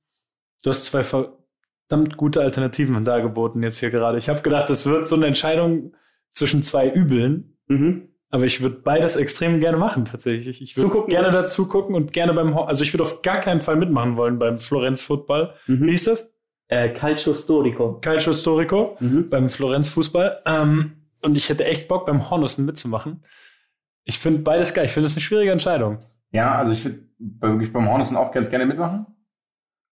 du hast zwei verdammt gute Alternativen dargeboten jetzt hier gerade. Ich habe gedacht, das wird so eine Entscheidung zwischen zwei Übeln, mhm. Aber ich würde beides extrem gerne machen tatsächlich. Ich würde gerne oder? dazu gucken und gerne beim, Ho- also ich würde auf gar keinen Fall mitmachen wollen beim Florenz Football. Wie Mhm. hieß das? äh, Calcio Storico? Calcio Storico Mhm. beim Florenz Fußball. Ähm, und ich hätte echt Bock beim Hornussen mitzumachen. Ich finde beides geil. Ich finde das eine schwierige Entscheidung. Ja, also ich würde wirklich beim Hornissen auch ganz gerne mitmachen.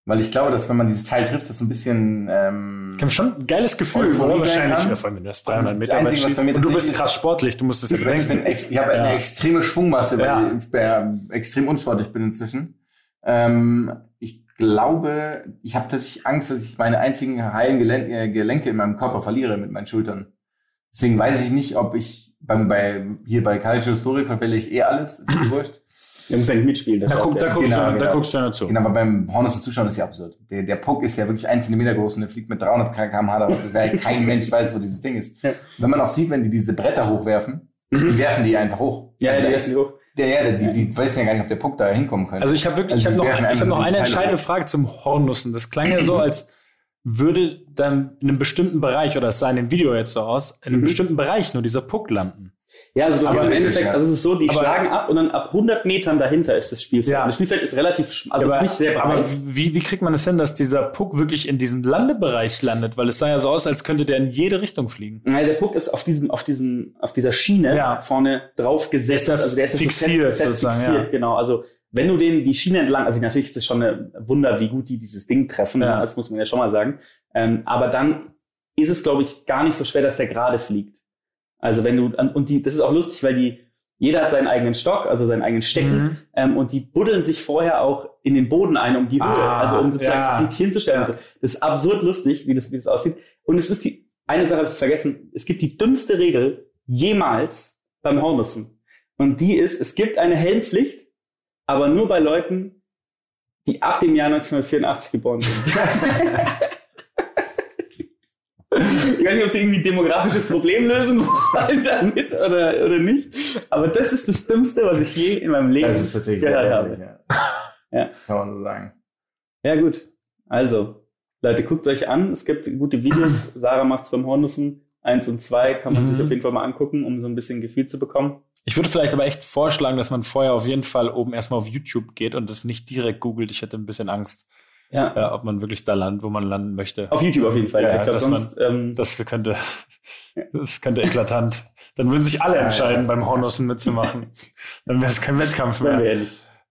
Weil ich glaube, dass wenn man dieses Teil trifft, das ein bisschen. Ähm, Ich habe schon ein geiles Gefühl, oder? Wahrscheinlich, kann. vor allem, wenn du das 300 Das Meter Einzige, was bei mir Und du bist krass sportlich, du musst es ja ich bin bedenken. ex ich habe Ja. eine extreme Schwungmasse, weil Ja. ich äh, extrem unsportlich bin inzwischen. Ähm, ich glaube, ich habe tatsächlich Angst, dass ich meine einzigen heilen Gelenke, äh, Gelenke in meinem Körper verliere mit meinen Schultern. Deswegen weiß ich nicht, ob ich beim, bei, hier bei Calcio Storico wähle ich eh alles, ist mir wurscht. Wir müssen ja nicht mitspielen. Da, guck, da, guckst Genau, du, da genau. guckst du ja dazu. Genau, aber beim Hornissen zuschauen ist ja absurd. Der, der Puck ist ja wirklich ein Zentimeter groß und der fliegt mit 300 km/h da raus, weil kein Mensch weiß, wo dieses Ding ist. Ja. Wenn man auch sieht, wenn die diese Bretter hochwerfen, die werfen die einfach hoch. Ja, Also ja, da die ist- ist hoch. Der, ja, die, die wissen ja gar nicht, ob der Puck da hinkommen könnte. Also ich habe wirklich, ich Also habe die noch, werfen ich hab noch einfach eine entscheidende. Frage zum Hornussen. Das klang ja so, als würde dann in einem bestimmten Bereich, oder es sah in dem Video jetzt so aus, in einem Mhm. bestimmten Bereich nur dieser Puck landen. Ja, also du Aber hast im Endeffekt, ja. also es ist so, die Aber- schlagen ab und dann ab 100 Metern dahinter ist das Spielfeld. Ja. Und Das Spielfeld ist relativ, also es ist nicht sehr aber breit. wie, wie kriegt man es hin, dass dieser Puck wirklich in diesem Landebereich landet? Weil es sah ja so aus, als könnte der in jede Richtung fliegen. Nein, der Puck ist auf diesem, auf diesem, auf dieser Schiene Ja. vorne drauf gesetzt. Also der ist fixiert fest, fest sozusagen, fixiert, ja. genau. Also wenn du den die Schiene entlang, also natürlich ist das schon ein Wunder, wie gut die dieses Ding treffen. Ja. Das muss man ja schon mal sagen. Ähm, aber dann ist es, glaube ich, gar nicht so schwer, dass der gerade fliegt. Also wenn du und die, das ist auch lustig, weil die jeder hat seinen eigenen Stock, also seinen eigenen Stecken, Mhm. ähm, und die buddeln sich vorher auch in den Boden ein, um die Höhe, Ah, also um sozusagen ja. richtig hinzustellen. Ja. Also, das ist absurd lustig, wie das, wie das aussieht. Und es ist die, eine Sache habe ich vergessen, es gibt die dümmste Regel jemals beim Hornissen. Und die ist, es gibt eine Helmpflicht, aber nur bei Leuten, die ab dem Jahr 1984 geboren sind. Ich weiß nicht, ob sie irgendwie ein demografisches Problem lösen wollen damit oder, oder nicht. Aber das ist das Dümmste, was ich je in meinem Leben das ist tatsächlich gehört habe. ehrlich, ja. Ja. Kann man so sagen. Ja, gut. Also, Leute, guckt euch an. Es gibt gute Videos. Sarah macht's beim Hornissen. Eins und zwei kann man Mhm. sich auf jeden Fall mal angucken, um so ein bisschen Gefühl zu bekommen. Ich würde vielleicht aber echt vorschlagen, dass man vorher auf jeden Fall oben erstmal auf YouTube geht und das nicht direkt googelt. Ich hätte ein bisschen Angst, Ja. äh, ob man wirklich da landet, wo man landen möchte. Auf YouTube auf jeden Fall. Ja, ich glaube, dass man- sonst, ähm, Das könnte, das könnte eklatant. Dann würden sich alle Ja, entscheiden, beim Hornussen mitzumachen. Dann wäre es kein Wettkampf mehr.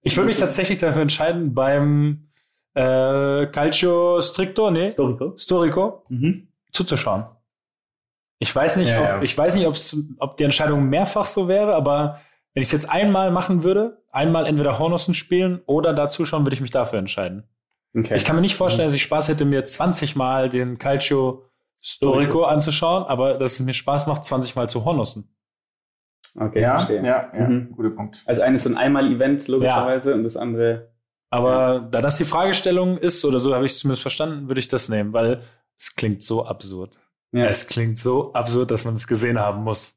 Ich würde mich tatsächlich dafür entscheiden, beim äh, Calcio Stricto, nee, Historico. Storico, Mhm. zuzuschauen. Ich weiß nicht, Ja, ob, ja. ich weiß nicht, ob's, ob die Entscheidung mehrfach so wäre, aber wenn ich es jetzt einmal machen würde, einmal entweder Hornussen spielen oder da zuschauen, würde ich mich dafür entscheiden. Okay. Ich kann mir nicht vorstellen, dass ich Spaß hätte, mir 20 Mal den Calcio Storico anzuschauen, aber dass es mir Spaß macht, 20 Mal zu Hornussen. okay, Ja, verstehe. ja, ja, Mhm. guter Punkt. Also eines so ein Einmal-Event, logischerweise, und das andere. Aber da das die Fragestellung ist, oder so habe ich es zumindest verstanden, würde ich das nehmen, weil es klingt so absurd. Ja. Es klingt so absurd, dass man es gesehen haben muss.